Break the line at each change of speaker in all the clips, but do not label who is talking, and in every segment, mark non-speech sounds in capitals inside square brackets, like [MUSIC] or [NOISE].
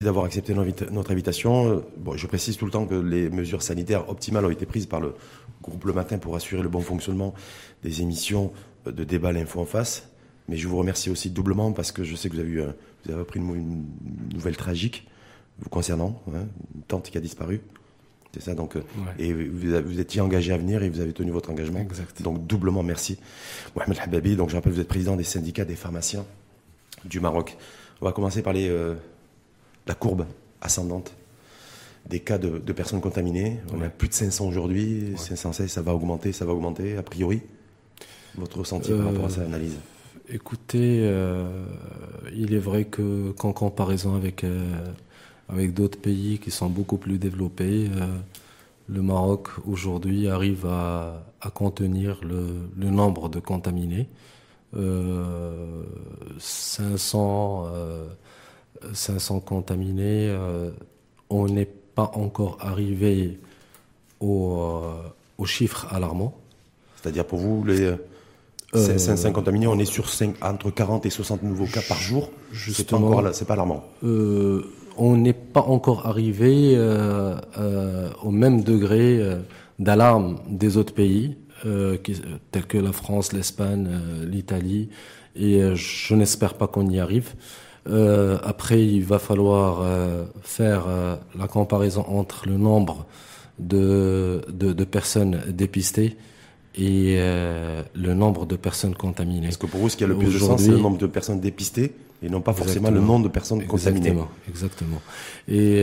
d'avoir accepté notre invitation. Bon, je précise tout le temps que les mesures sanitaires optimales ont été prises par le groupe Le Matin pour assurer le bon fonctionnement des émissions de débat L'info en face. Mais je vous remercie aussi doublement parce que je sais que vous avez, eu, vous avez appris une, nouvelle tragique vous concernant, hein, une tante qui a disparu. C'est ça, donc, euh, et vous, vous, étiez engagé à venir et vous avez tenu votre engagement. Exact. Donc, doublement merci. Mohamed Hababi, donc je rappelle, vous êtes président des syndicats des pharmaciens du Maroc. On va commencer par les, euh, la courbe ascendante des cas de, personnes contaminées. On a plus de 500 aujourd'hui, 516, ça va augmenter, ça va augmenter, a priori. Votre ressenti par rapport à cette analyse?
Écoutez, euh, il est vrai que qu'en comparaison avec, euh, avec d'autres pays qui sont beaucoup plus développés, euh, le Maroc aujourd'hui arrive à, à contenir le, le, nombre de contaminés. 500 500 contaminés. Euh, on n'est pas encore arrivé au, euh, aux chiffres alarmants.
C'est-à-dire pour vous, les 500 euh, contaminés, on est sur 5, entre 40 et 60 nouveaux cas par jour. Justement, c'est pas, pas alarmant.
on n'est pas encore arrivé au même degré d'alarme des autres pays, tels que la France, l'Espagne, l'Italie, et je n'espère pas qu'on y arrive. Euh, après, il va falloir euh, faire euh, la comparaison entre le nombre de, de, de personnes dépistées et le nombre de personnes contaminées.
Est-ce que pour vous, ce qui a le plus de sens, c'est le nombre de personnes dépistées et non pas forcément le nombre de personnes contaminées
Exactement. Et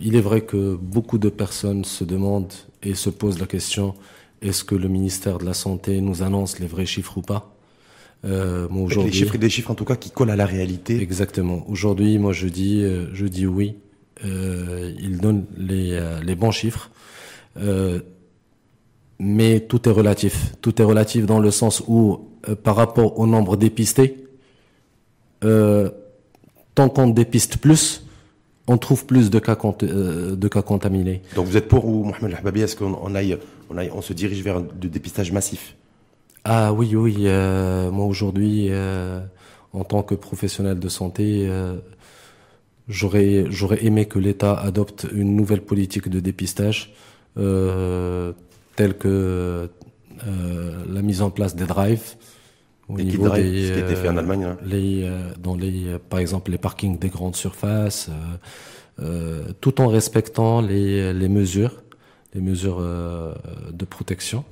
il est vrai que beaucoup de personnes se demandent et se posent la question est-ce que le ministère de la Santé nous annonce les vrais chiffres ou pas?
Euh, des chiffres, des chiffres en tout cas qui collent à la réalité.
Exactement. Aujourd'hui, moi je dis, euh, je dis oui. Euh, il donne les, euh, les bons chiffres, euh, mais tout est relatif. Tout est relatif dans le sens où, par rapport au nombre dépistés, tant qu'on dépiste plus, on trouve plus de cas, de cas contaminés.
Donc vous êtes pour ou Mohamed Hababi, est-ce qu'on aille, on aille, on se dirige vers du dépistage massif?
Ah oui, oui. Euh, moi aujourd'hui, euh, en tant que professionnel de santé, euh, j'aurais j'aurais aimé que l'État adopte une nouvelle politique de dépistage, telle que la mise en place des drives.
Au niveau des, ce qui a été fait en Allemagne. Hein.
Les, dans les, par exemple, les parkings des grandes surfaces, tout en respectant les, les mesures, les mesures de protection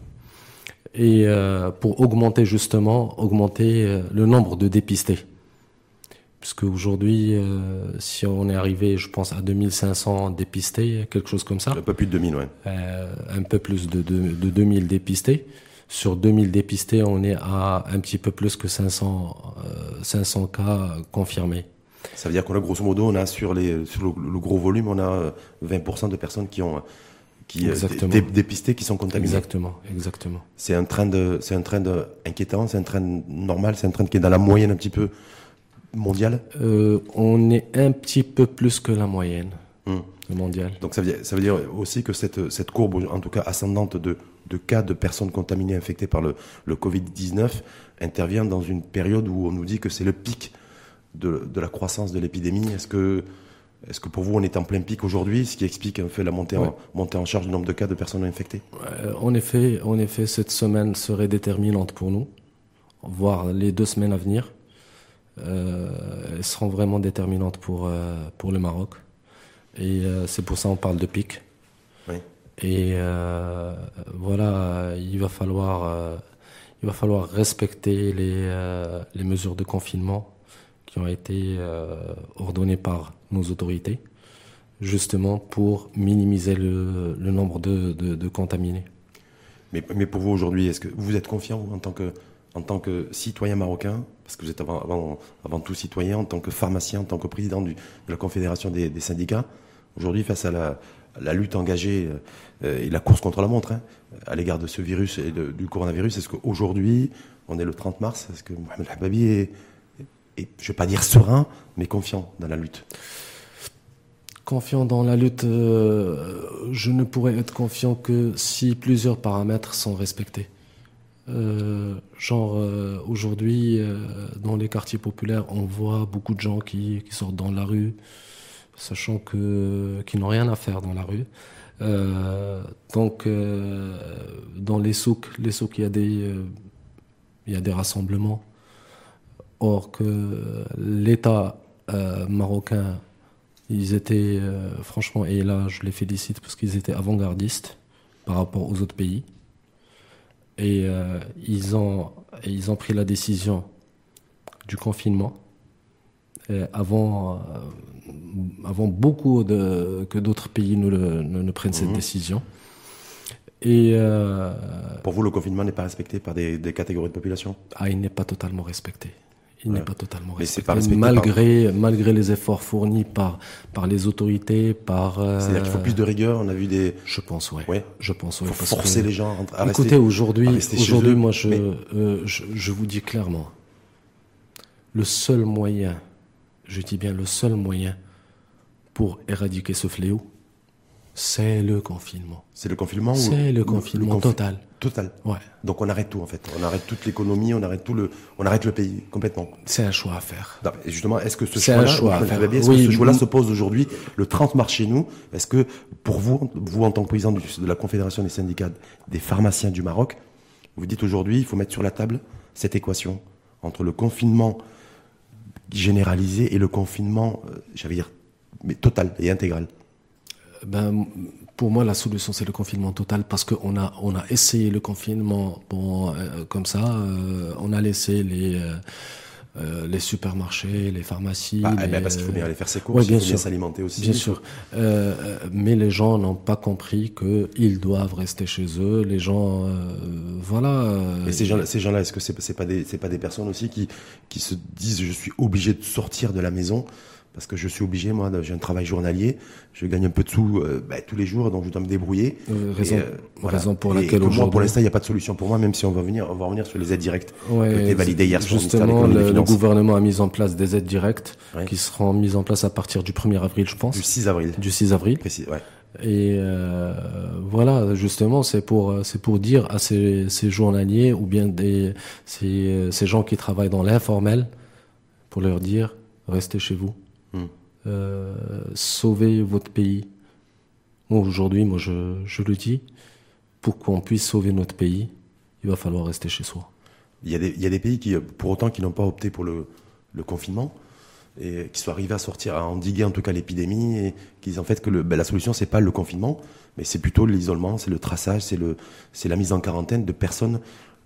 et euh, pour augmenter justement, augmenter euh, le nombre de dépistés. Puisque aujourd'hui, euh, si on est arrivé, je pense, à 2500 dépistés, quelque chose comme ça.
Un peu plus de 2000, ouais.
un peu plus de, de, de, 2000 dépistés. Sur 2000 dépistés, on est à un petit peu plus que 500, 500 cas confirmés.
Ça veut dire qu'on a grosso modo, on a sur, les, sur le gros volume, on a 20% de personnes qui ont qui euh, dépistés qui sont contaminés.
Exactement, exactement.
C'est un train de, c'est un train de inquiétant, c'est un train normal, c'est un train qui est dans la moyenne un petit peu mondiale?
Euh, on est un petit peu plus que la moyenne hum. mondiale.
Donc ça veut, dire, ça veut dire aussi que cette, cette courbe, en tout cas ascendante de, de cas de personnes contaminées infectées par le, le Covid-19 intervient dans une période où on nous dit que c'est le pic de, de la croissance de l'épidémie. Est-ce que est-ce que pour vous, on est en plein pic aujourd'hui, ce qui explique en fait la montée, en, montée en charge du nombre de cas de personnes infectées?
En effet, en effet, cette semaine serait déterminante pour nous, voire les deux semaines à venir. Euh, elles seront vraiment déterminantes pour, euh, pour le Maroc. Et euh, c'est pour ça qu'on parle de pic. Oui. Et euh, voilà, il va falloir, euh, il va falloir respecter les, les mesures de confinement qui ont été euh, ordonnées par nos autorités, justement pour minimiser le, nombre de, de, contaminés.
Mais, mais pour vous aujourd'hui, est-ce que vous êtes confiant en tant que, en tant que citoyen marocain, parce que vous êtes avant, avant, avant tout citoyen, en tant que pharmacien, en tant que président de la Confédération des, syndicats, aujourd'hui face à la, lutte engagée euh, et la course contre la montre hein, à l'égard de ce virus et du coronavirus, est-ce qu'aujourd'hui, on est le 30 mars, est-ce que Mohamed Hababi est, et je ne vais pas dire serein, mais confiant dans la lutte
Confiant dans la lutte, euh, je ne pourrais être confiant que si plusieurs paramètres sont respectés. Euh, genre euh, aujourd'hui, dans les quartiers populaires, on voit beaucoup de gens qui, qui sortent dans la rue, sachant que qu'ils n'ont rien à faire dans la rue. Donc, dans les souks, les souks, il y a des, il y a des rassemblements. Or que l'État marocain, ils étaient, franchement, et là, je les félicite parce qu'ils étaient avant-gardistes par rapport aux autres pays. Et ils ont, ils ont pris la décision du confinement avant avant beaucoup de, que d'autres pays ne, ne, prennent cette mhm. décision.
Et euh, Pour vous, le confinement n'est pas respecté par des, catégories de population?
Ah, il n'est pas totalement respecté. Il n'est pas totalement respecté, malgré, malgré les efforts fournis par, par les autorités, par.
Euh, C'est-à-dire qu'il faut plus de rigueur. On a vu des.
Je pense, ouais.
ouais.
Je pense, ouais.
Faut forcer les gens à
rester. Écoutez, aujourd'hui, aujourd'hui, moi, je, euh, je, je vous dis clairement, le seul moyen, je dis bien le seul moyen pour éradiquer ce fléau, c'est le confinement.
C'est le confinement
C'est le, confinement total.
Total.
Ouais.
Donc on arrête tout en fait. On arrête toute l'économie, on arrête tout le, on arrête le pays complètement.
C'est un choix à faire.
et justement, est-ce que ce choix-là, ce choix-là se pose aujourd'hui le 30 mars chez nous Est-ce que pour vous, vous en tant que président de la Confédération des syndicats des pharmaciens du Maroc, vous dites aujourd'hui, il faut mettre sur la table cette équation entre le confinement généralisé et le confinement, euh, j'allais dire mais total et intégral?
Ben, pour moi, la solution, c'est le confinement total parce qu'on a, on a essayé le confinement bon, euh, comme ça. Euh, on a laissé les, euh, les supermarchés, les pharmacies.
Ah, eh ben, parce qu'il faut bien aller faire ses courses,
bien
il faut
sûr,
bien s'alimenter aussi.
Bien sûr. mais les gens n'ont pas compris qu'ils doivent rester chez eux. Les gens, voilà.
Et ces gens-là, ces gens-là, est-ce que c'est, c'est pas des, c'est pas des personnes aussi qui, qui se disent, je suis obligé de sortir de la maison parce que je suis obligé, moi, j'ai un travail journalier, je gagne un peu de sous euh, bah, tous les jours, donc je dois me débrouiller.
Euh, raison, euh, raison, pour laquelle aujourd'hui...
pour l'instant, il n'y a pas de solution pour moi, même si on va venir, on va revenir sur les aides directes ouais, qui été validées hier
soir. Justement, le, le, gouvernement a mis en place des aides directes qui seront mises en place à partir du 1er avril, je pense.
Du 6 avril.
Du 6 avril.
Précis, ouais.
Et euh, voilà, justement, c'est pour c'est pour dire à ces, ces journaliers ou bien des ces, ces gens qui travaillent dans l'informel, pour leur dire restez chez vous. Euh, sauver votre pays. Aujourd'hui, moi, je, le dis, pour qu'on puisse sauver notre pays, il va falloir rester chez soi.
Il y a des, pays qui, pour autant, qui n'ont pas opté pour le, confinement et qui sont arrivés à sortir, à endiguer en tout cas l'épidémie et qui disent en fait que ben, la solution c'est pas le confinement, mais c'est plutôt l'isolement, c'est le traçage, c'est la mise en quarantaine de personnes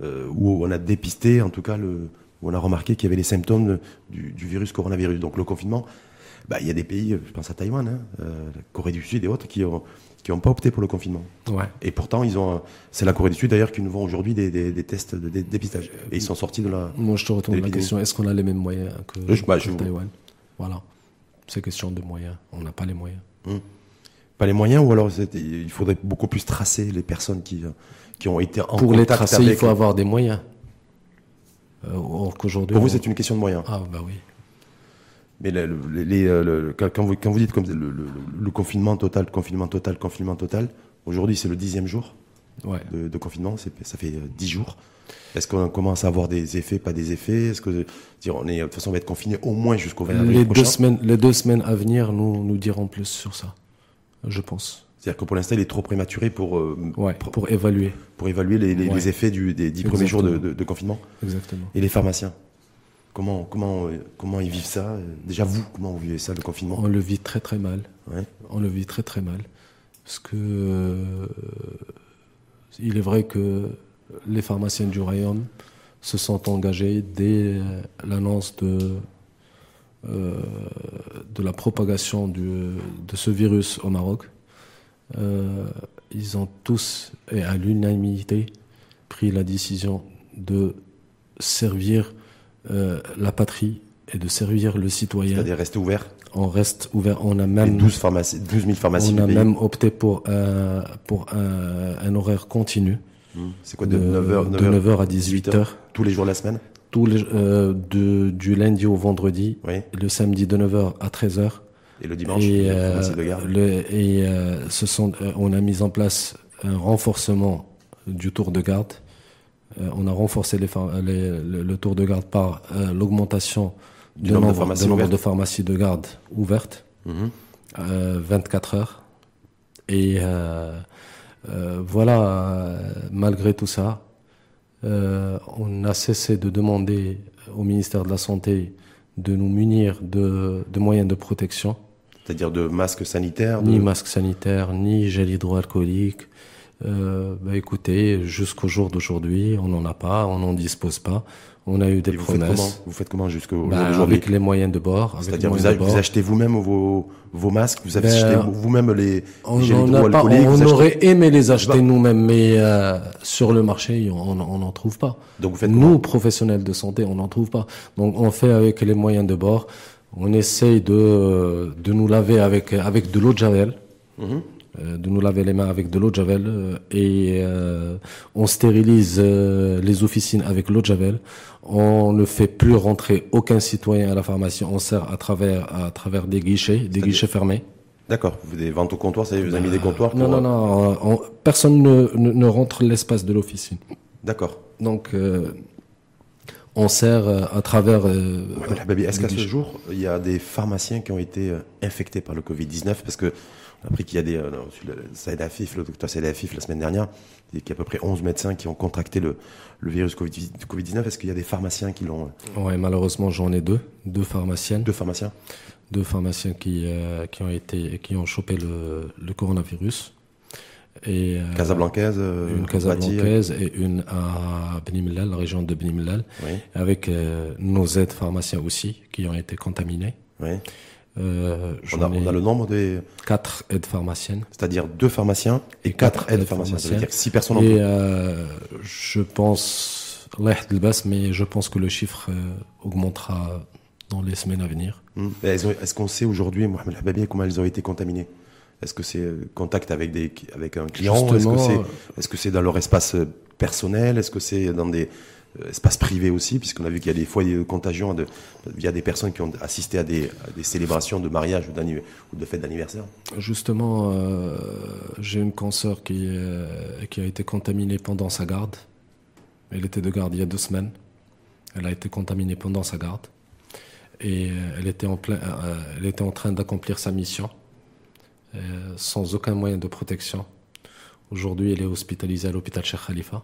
euh, où on a dépisté, en tout cas où on a remarqué qu'il y avait les symptômes du virus coronavirus. Donc le confinement, bah, il y a des pays, je pense à Taïwan, hein, euh, la Corée du Sud et autres, qui ont qui n'ont pas opté pour le confinement.
Ouais.
Et pourtant, ils ont. C'est la Corée du Sud d'ailleurs qui nous vend aujourd'hui des, des, des, tests de dépistage. Et ils sont sortis de la.
Moi, je te retourne la question est-ce qu'on a les mêmes moyens que, je, bah, Taïwan? Voilà. C'est question de moyens. On n'a pas les moyens.
Hum. Pas les moyens, ou alors il faudrait beaucoup plus tracer les personnes qui, qui ont été en
Pour les tracer, il faut avoir des moyens. Euh,
Pour vous, c'est une question de moyens.
Ah, bah oui.
Mais les, euh, quand, vous, quand vous dites comme le, confinement total, confinement total, confinement total, aujourd'hui c'est le dixième jour de, confinement, ça fait euh, dix jours. Est-ce qu'on commence à avoir des effets, pas des effets? Est-ce que dire, on est de toute façon on va être confiné au moins jusqu'au 20 avril
les Deux semaines, les deux semaines à venir nous nous dirons plus sur ça, je pense.
C'est-à-dire que pour l'instant, il est trop prématuré pour,
euh, pour, évaluer.
Pour évaluer les, effets du, des dix premiers jours de, de, confinement.
Exactement.
Et les pharmaciens? Comment, comment, comment ils vivent ça? Déjà, vous, comment vous vivez ça, le confinement?
On le vit très très mal. On le vit très très mal. Parce que euh, il est vrai que les pharmaciens du royaume se sont engagés dès l'annonce de, euh, de la propagation du, de ce virus au Maroc. Euh, ils ont tous, et à l'unanimité, pris la décision de servir euh, la patrie et de servir le citoyen.
C'est-à-dire rester ouvert
On reste ouvert. On a même
12, pharmacies, 12 000 pharmacies.
On a même opté pour, euh, pour un, un, horaire continu.
Hmm. C'est quoi de, 9h,
9h, de 9h à 18h.
Tous les jours de la semaine?
Tous les, euh, de, Du lundi au vendredi.
Oui.
Le samedi de 9h à 13h.
Et le dimanche,
et, euh, de garde. Le, et euh, ce sont, on a mis en place un renforcement du tour de garde euh, on a renforcé le, tour de garde par euh, l'augmentation du, nombre, de pharmacies, de, pharmacies de garde ouvertes.
Mhm.
24 heures. Et voilà, malgré tout ça, on a cessé de demander au ministère de la Santé de nous munir de, moyens de protection.
C'est-à-dire de masques sanitaires
Ni masques sanitaires, ni gel hydroalcoolique. Euh, bah écoutez, jusqu'au jour d'aujourd'hui, on n'en a pas, on n'en dispose pas. On a eu des
vous
promesses.
Faites comment vous faites comment jusqu'au
bah,
jour d'aujourd'hui
Avec les moyens de bord.
C'est-à-dire vous, vous, achetez vous-même vos, vos masques, vous ben, achetez vous-même les,
on, les on, on aurait aimé les acheter nous-mêmes, mais euh, sur le marché, on n'en trouve pas. Donc vous faites Nous, professionnels de santé, on n'en trouve pas. Donc on fait avec les moyens de bord. On essaye de, de nous laver avec, avec de l'eau de javel. Mm euh, de nous laver les mains avec de l'eau de javel euh, et euh, on stérilise les officines avec l'eau de javel. On ne fait plus rentrer aucun citoyen à la pharmacie. On sert à travers à travers des guichets, des guichets fermés.
D'accord. Vous des ventes au comptoir, ça vous avez mis des comptoirs
Non, non, non. personne ne, ne, rentre l'espace de l'officine.
D'accord.
Donc on sert à travers. Euh,
Est-ce qu'à ce jour, il y a des pharmaciens qui ont été infectés par le Covid-19 Parce que appris qu'il y a des, euh, Saïd Afif, le docteur Saïd Afif la semaine dernière, il y a à peu près 11 médecins qui ont contracté le, le virus Covid-19. Est-ce qu'il y a des pharmaciens qui l'ont
euh Ouais, malheureusement, j'en ai deux, deux pharmaciennes.
Deux pharmaciens.
Deux pharmaciens qui, euh, qui ont été, qui ont chopé le, le coronavirus.
Et, euh, Casablancaise,
une Casablancaise et une à Benimlal, la région de Benimlal, oui. avec nos aides pharmaciens aussi qui ont été contaminés.
Oui. Euh, on, a, on, a, le nombre des...
Quatre aides pharmaciennes.
C'est-à-dire deux pharmaciens et, quatre, aides, pharmaciennes. C'est-à-dire six personnes en
Et euh, je pense, mais je pense que le chiffre euh, augmentera dans les semaines à venir.
Hmm. Est-ce qu'on sait aujourd'hui, Mohamed Hababi, comment elles ont été contaminées? Est-ce que c'est euh, contact avec, des, avec un client? Est-ce que c'est est dans leur espace personnel? Est-ce que c'est dans des espace privé aussi, puisqu'on a vu qu'il y a des foyers de contagion de, via des personnes qui ont assisté à des, des célébrations de mariage ou, de fêtes d'anniversaire
Justement, euh, j'ai une consoeur qui, euh, qui a été contaminée pendant sa garde. Elle était de garde il y a deux semaines. Elle a été contaminée pendant sa garde. Et elle était en, elle était en train d'accomplir sa mission sans aucun moyen de protection. Aujourd'hui, elle est hospitalisée à l'hôpital Cheikh Khalifa.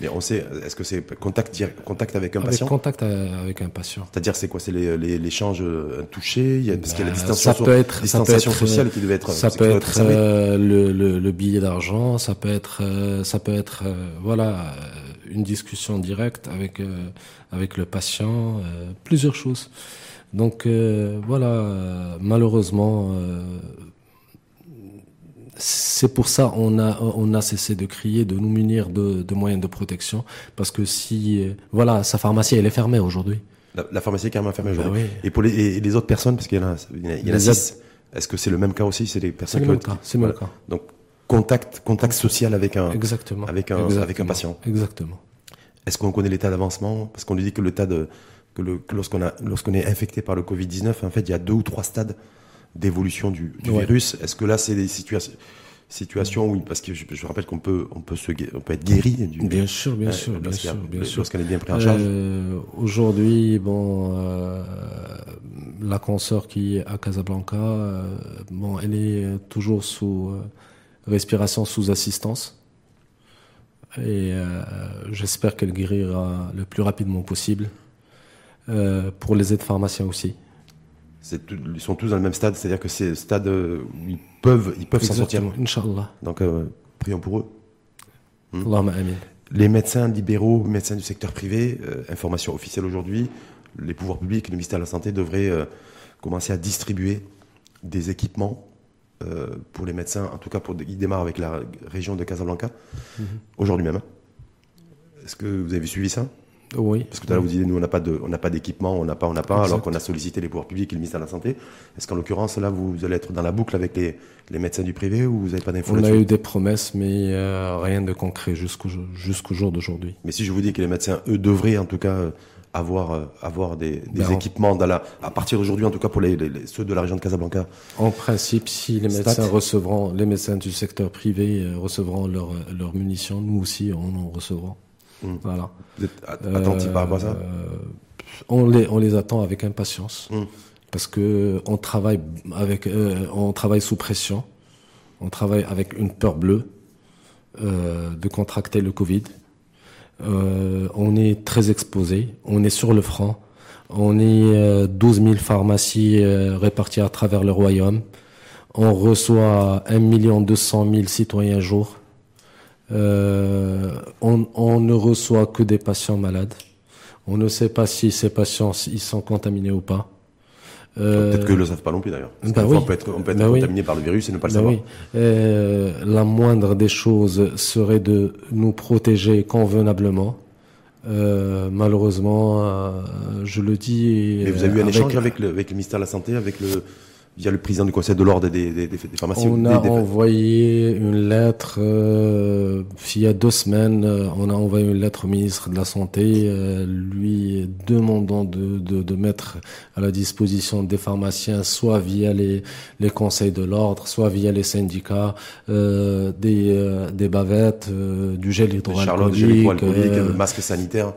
Mais on sait, est-ce que c'est contact, contact avec un
avec
patient
Contact euh, avec un patient.
C'est-à-dire, c'est quoi? C'est l'échange euh, touché il y a, Parce qu'il y a la
ben, distanciation,
ça peut être, distanciation ça peut être, sociale qui devait être.
Ça peut être euh, le, le, le, billet d'argent, ça peut être, euh, ça peut être, voilà, une discussion directe avec avec le patient, plusieurs choses. Donc voilà, malheureusement c'est pour ça on a on a cessé de crier, de nous munir de, de moyens de protection, parce que si voilà, sa pharmacie elle est fermée aujourd'hui.
La, pharmacie est carrément fermée bah aujourd'hui. Et pour les, et les autres personnes, parce qu'il y en a, il y en a, six. Est-ce que c'est le même cas aussi? C'est les personnes
le même cas. C'est le même cas.
Donc contact contact social avec un
exactement
avec un avec un patient.
Exactement.
Est-ce qu'on connaît l'état d'avancement? Parce qu'on nous dit que de que, lorsqu'on a lorsqu'on est infecté par le Covid 19, en fait, il y a deux ou trois stades d'évolution du, virus. Est-ce que là, c'est des situations situation où parce que je, je rappelle qu'on peut on peut se on peut être guéri du,
bien sûr bien sûr bien sûr bien sûr.
lorsqu'elle est bien prise en charge.
Euh, aujourd'hui bon euh, la consoeur qui est à Casablanca euh, bon elle est toujours sous respiration sous assistance. Et j'espère qu'elle guérira le plus rapidement possible pour les aides pharmaciens aussi
ils sont tous dans le même stade, c'est-à-dire que c'est stade où ils peuvent, ils peuvent s'en sortir.
Inch'Allah.
Donc, euh, prions pour eux.
Hmm. amin.
Les médecins libéraux, médecins du secteur privé, euh, information officielle aujourd'hui, les pouvoirs publics, le ministère de la Santé devraient euh, commencer à distribuer des équipements pour les médecins, en tout cas pour ils démarrent avec la région de Casablanca, mhm. aujourd'hui même. Est-ce que vous avez suivi ça?
Oui.
Parce que tout à l'heure, vous disiez, nous, on n'a pas de, on n'a pas d'équipement, on n'a pas, on n'a pas, alors qu'on a sollicité les pouvoirs publics et le ministère de la Santé. Est-ce qu'en l'occurrence, là, vous, allez être dans la boucle avec les, les médecins du privé ou vous n'avez pas d'infos
On a eu des promesses, mais euh, rien de concret jusqu'au jusqu'au jour d'aujourd'hui.
Mais si je vous dis que les médecins, eux, devraient en tout cas euh, avoir euh, avoir des, des ben, équipements dans la, à partir d'aujourd'hui, en tout cas pour les, ceux de la région de Casablanca.
En principe, si les médecins recevront, les médecins du secteur privé recevront leurs leurs munitions, nous aussi, on en recevra.
Voilà. Vous êtes attentif par rapport à ça
euh, on les, on les attend avec impatience. Hmm. parce que on travaille avec, on travaille sous pression, on travaille avec une peur bleue de contracter le Covid. on est très exposé, on est sur le front, on est 12 000 pharmacies réparties à travers le royaume. On reçoit 1 200 000 citoyens jour. Euh, on, ne reçoit que des patients malades. On ne sait pas si ces patients ils sont contaminés ou pas.
Euh, Peut-être qu'ils ne le savent pas non plus d'ailleurs. Bah on peut être, bah contaminé par le virus et ne pas le bah savoir.
Euh, la moindre des choses serait de nous protéger convenablement. malheureusement, je le dis.
Mais vous avez eu un échange avec le, avec le ministère de la Santé, avec le, via le président du conseil de l'ordre des, des, des, pharmacies.
On a envoyé une lettre euh, il y a deux semaines. Euh, on a envoyé une lettre au ministre de la santé, euh, lui demandant de, de, de, mettre à la disposition des pharmaciens, soit via les, les conseils de l'ordre, soit via les syndicats, euh, des, euh, des bavettes, du gel hydroalcoolique,
euh, masque sanitaire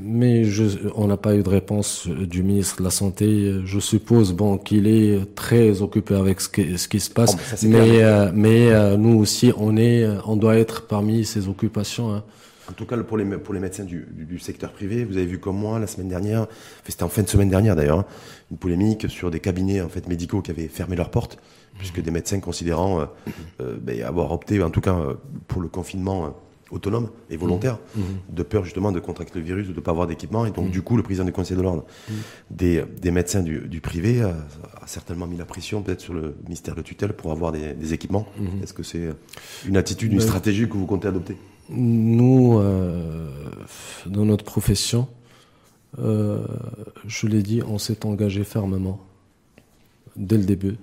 mais je, on n'a pas eu de réponse du ministre de la Santé. Je suppose bon qu'il est très occupé avec ce qui, ce qui se passe, oh, mais euh, mais euh, nous aussi on est, on doit être parmi ces occupations. Hein.
En tout cas, pour les, pour les médecins du, du, secteur privé, vous avez vu comme moi la semaine dernière, c'était en fin de semaine dernière d'ailleurs, hein, une polémique sur des cabinets en fait médicaux qui avaient fermé leurs portes, puisque des médecins considérant euh, ben, avoir opté, en tout cas pour le confinement autonome et volontaire, mmh. Mmh. de peur justement de contracter le virus ou de ne pas avoir d'équipement. Et donc, mmh. du coup, le président du Conseil de l'ordre des, des, médecins du, du privé a, a, certainement mis la pression peut-être sur le ministère de tutelle pour avoir des, des équipements. Est-ce que c'est une attitude, une stratégie que vous comptez adopter?
Nous, euh, dans notre profession, euh, je l'ai dit, on s'est engagé fermement dès le début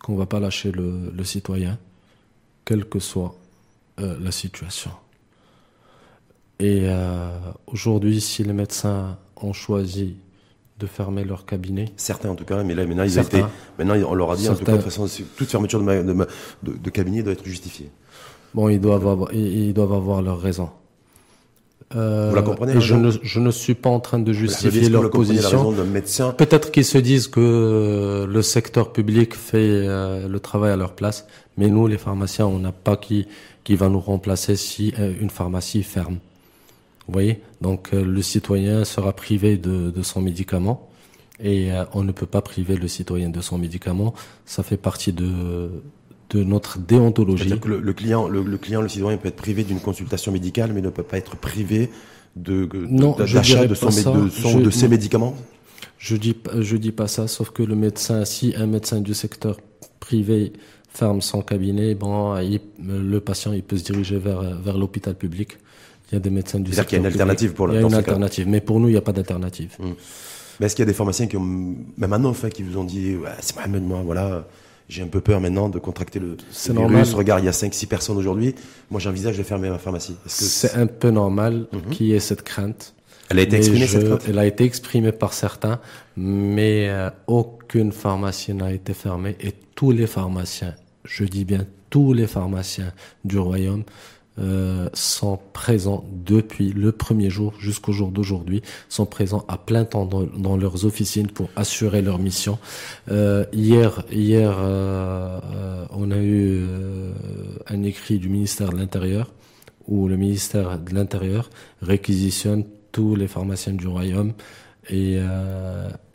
qu'on ne va pas lâcher le, le citoyen, quel que soit euh, la situation. Et euh, aujourd'hui, si les médecins ont choisi de fermer leur cabinet.
Certains en tout cas, mais là maintenant, ils été, maintenant on leur a dit en tout cas, de façon, toute fermeture de, de, de, cabinet doit être justifiée.
Bon, ils doivent avoir, ils doivent avoir leur raison.
Euh, Vous la comprenez
et je ne, je ne suis pas en train de justifier leur position. Peut-être qu'ils se disent que le secteur public fait le travail à leur place, mais nous, les pharmaciens, on n'a pas qui qui va nous remplacer si euh, une pharmacie ferme. Vous voyez? Donc euh, le citoyen sera privé de, de son médicament et euh, on ne peut pas priver le citoyen de son médicament. Ça fait partie de, de notre déontologie.
Que le, client, le, client, le citoyen peut être privé d'une consultation médicale, mais ne peut pas être privé de, d'achat de, son, de, son, de ses médicaments?
Je dis, je dis pas ça, sauf que le médecin, si un médecin du secteur privé ferme son cabinet, bon, le patient il peut se diriger vers, vers l'hôpital public. Il y a des médecins du secteur
qu'il y a une alternative pour
le Il y a une alternative, mais pour nous, il n'y a pas d'alternative.
Hum. Mais est-ce qu'il y a des pharmaciens qui ont, même maintenant, fait, qui vous ont dit, ouais, c'est Mohamed, moi, voilà, j'ai un peu peur maintenant de contracter le, le normal. virus. Regarde, il y a 5-6 personnes aujourd'hui. Moi, j'envisage de fermer ma pharmacie.
C'est un peu normal mhm. qu'il y ait cette crainte.
Elle a été exprimée, cette crainte
Elle a été exprimée par certains, mais euh, aucune pharmacie n'a été fermée et tous les pharmaciens je dis bien tous les pharmaciens du royaume, euh, sont présents depuis le premier jour jusqu'au jour d'aujourd'hui, sont présents à plein temps dans, leurs officines pour assurer leur mission. Euh, hier, hier, euh, on a eu un écrit du ministère de l'Intérieur où le ministère de l'Intérieur réquisitionne tous les pharmaciens du royaume et,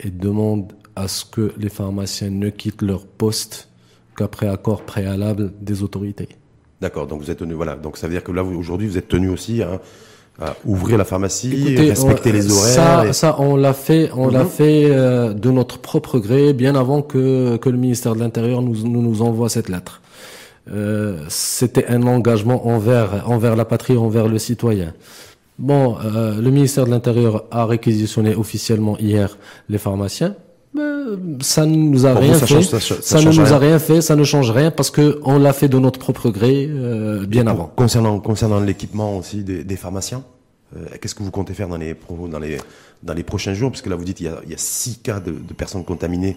et demande à ce que les pharmaciens ne quittent leur poste qu'après accord préalable des autorités.
D'accord, donc vous êtes tenu, voilà, donc ça veut dire que là aujourd'hui vous êtes tenu aussi à, ouvrir la pharmacie, respecter les
horaires. Ça, ça on l'a fait, on l'a mhm. fait euh, de notre propre gré, bien avant que, que le ministère de l'Intérieur nous, nous, nous envoie cette lettre. Euh, C'était un engagement envers envers la patrie, envers le citoyen. Bon, euh, le ministère de l'Intérieur a réquisitionné officiellement hier les pharmaciens ça ne nous a rien fait. ça, ne nous a rien fait, ça ne change rien parce que on l'a fait de notre propre gré euh, bien avant.
Concernant concernant l'équipement aussi des, des pharmaciens, euh, qu'est-ce que vous comptez faire dans les dans les dans les prochains jours? Parce que là vous dites il y a, il y a six cas de, de personnes contaminées,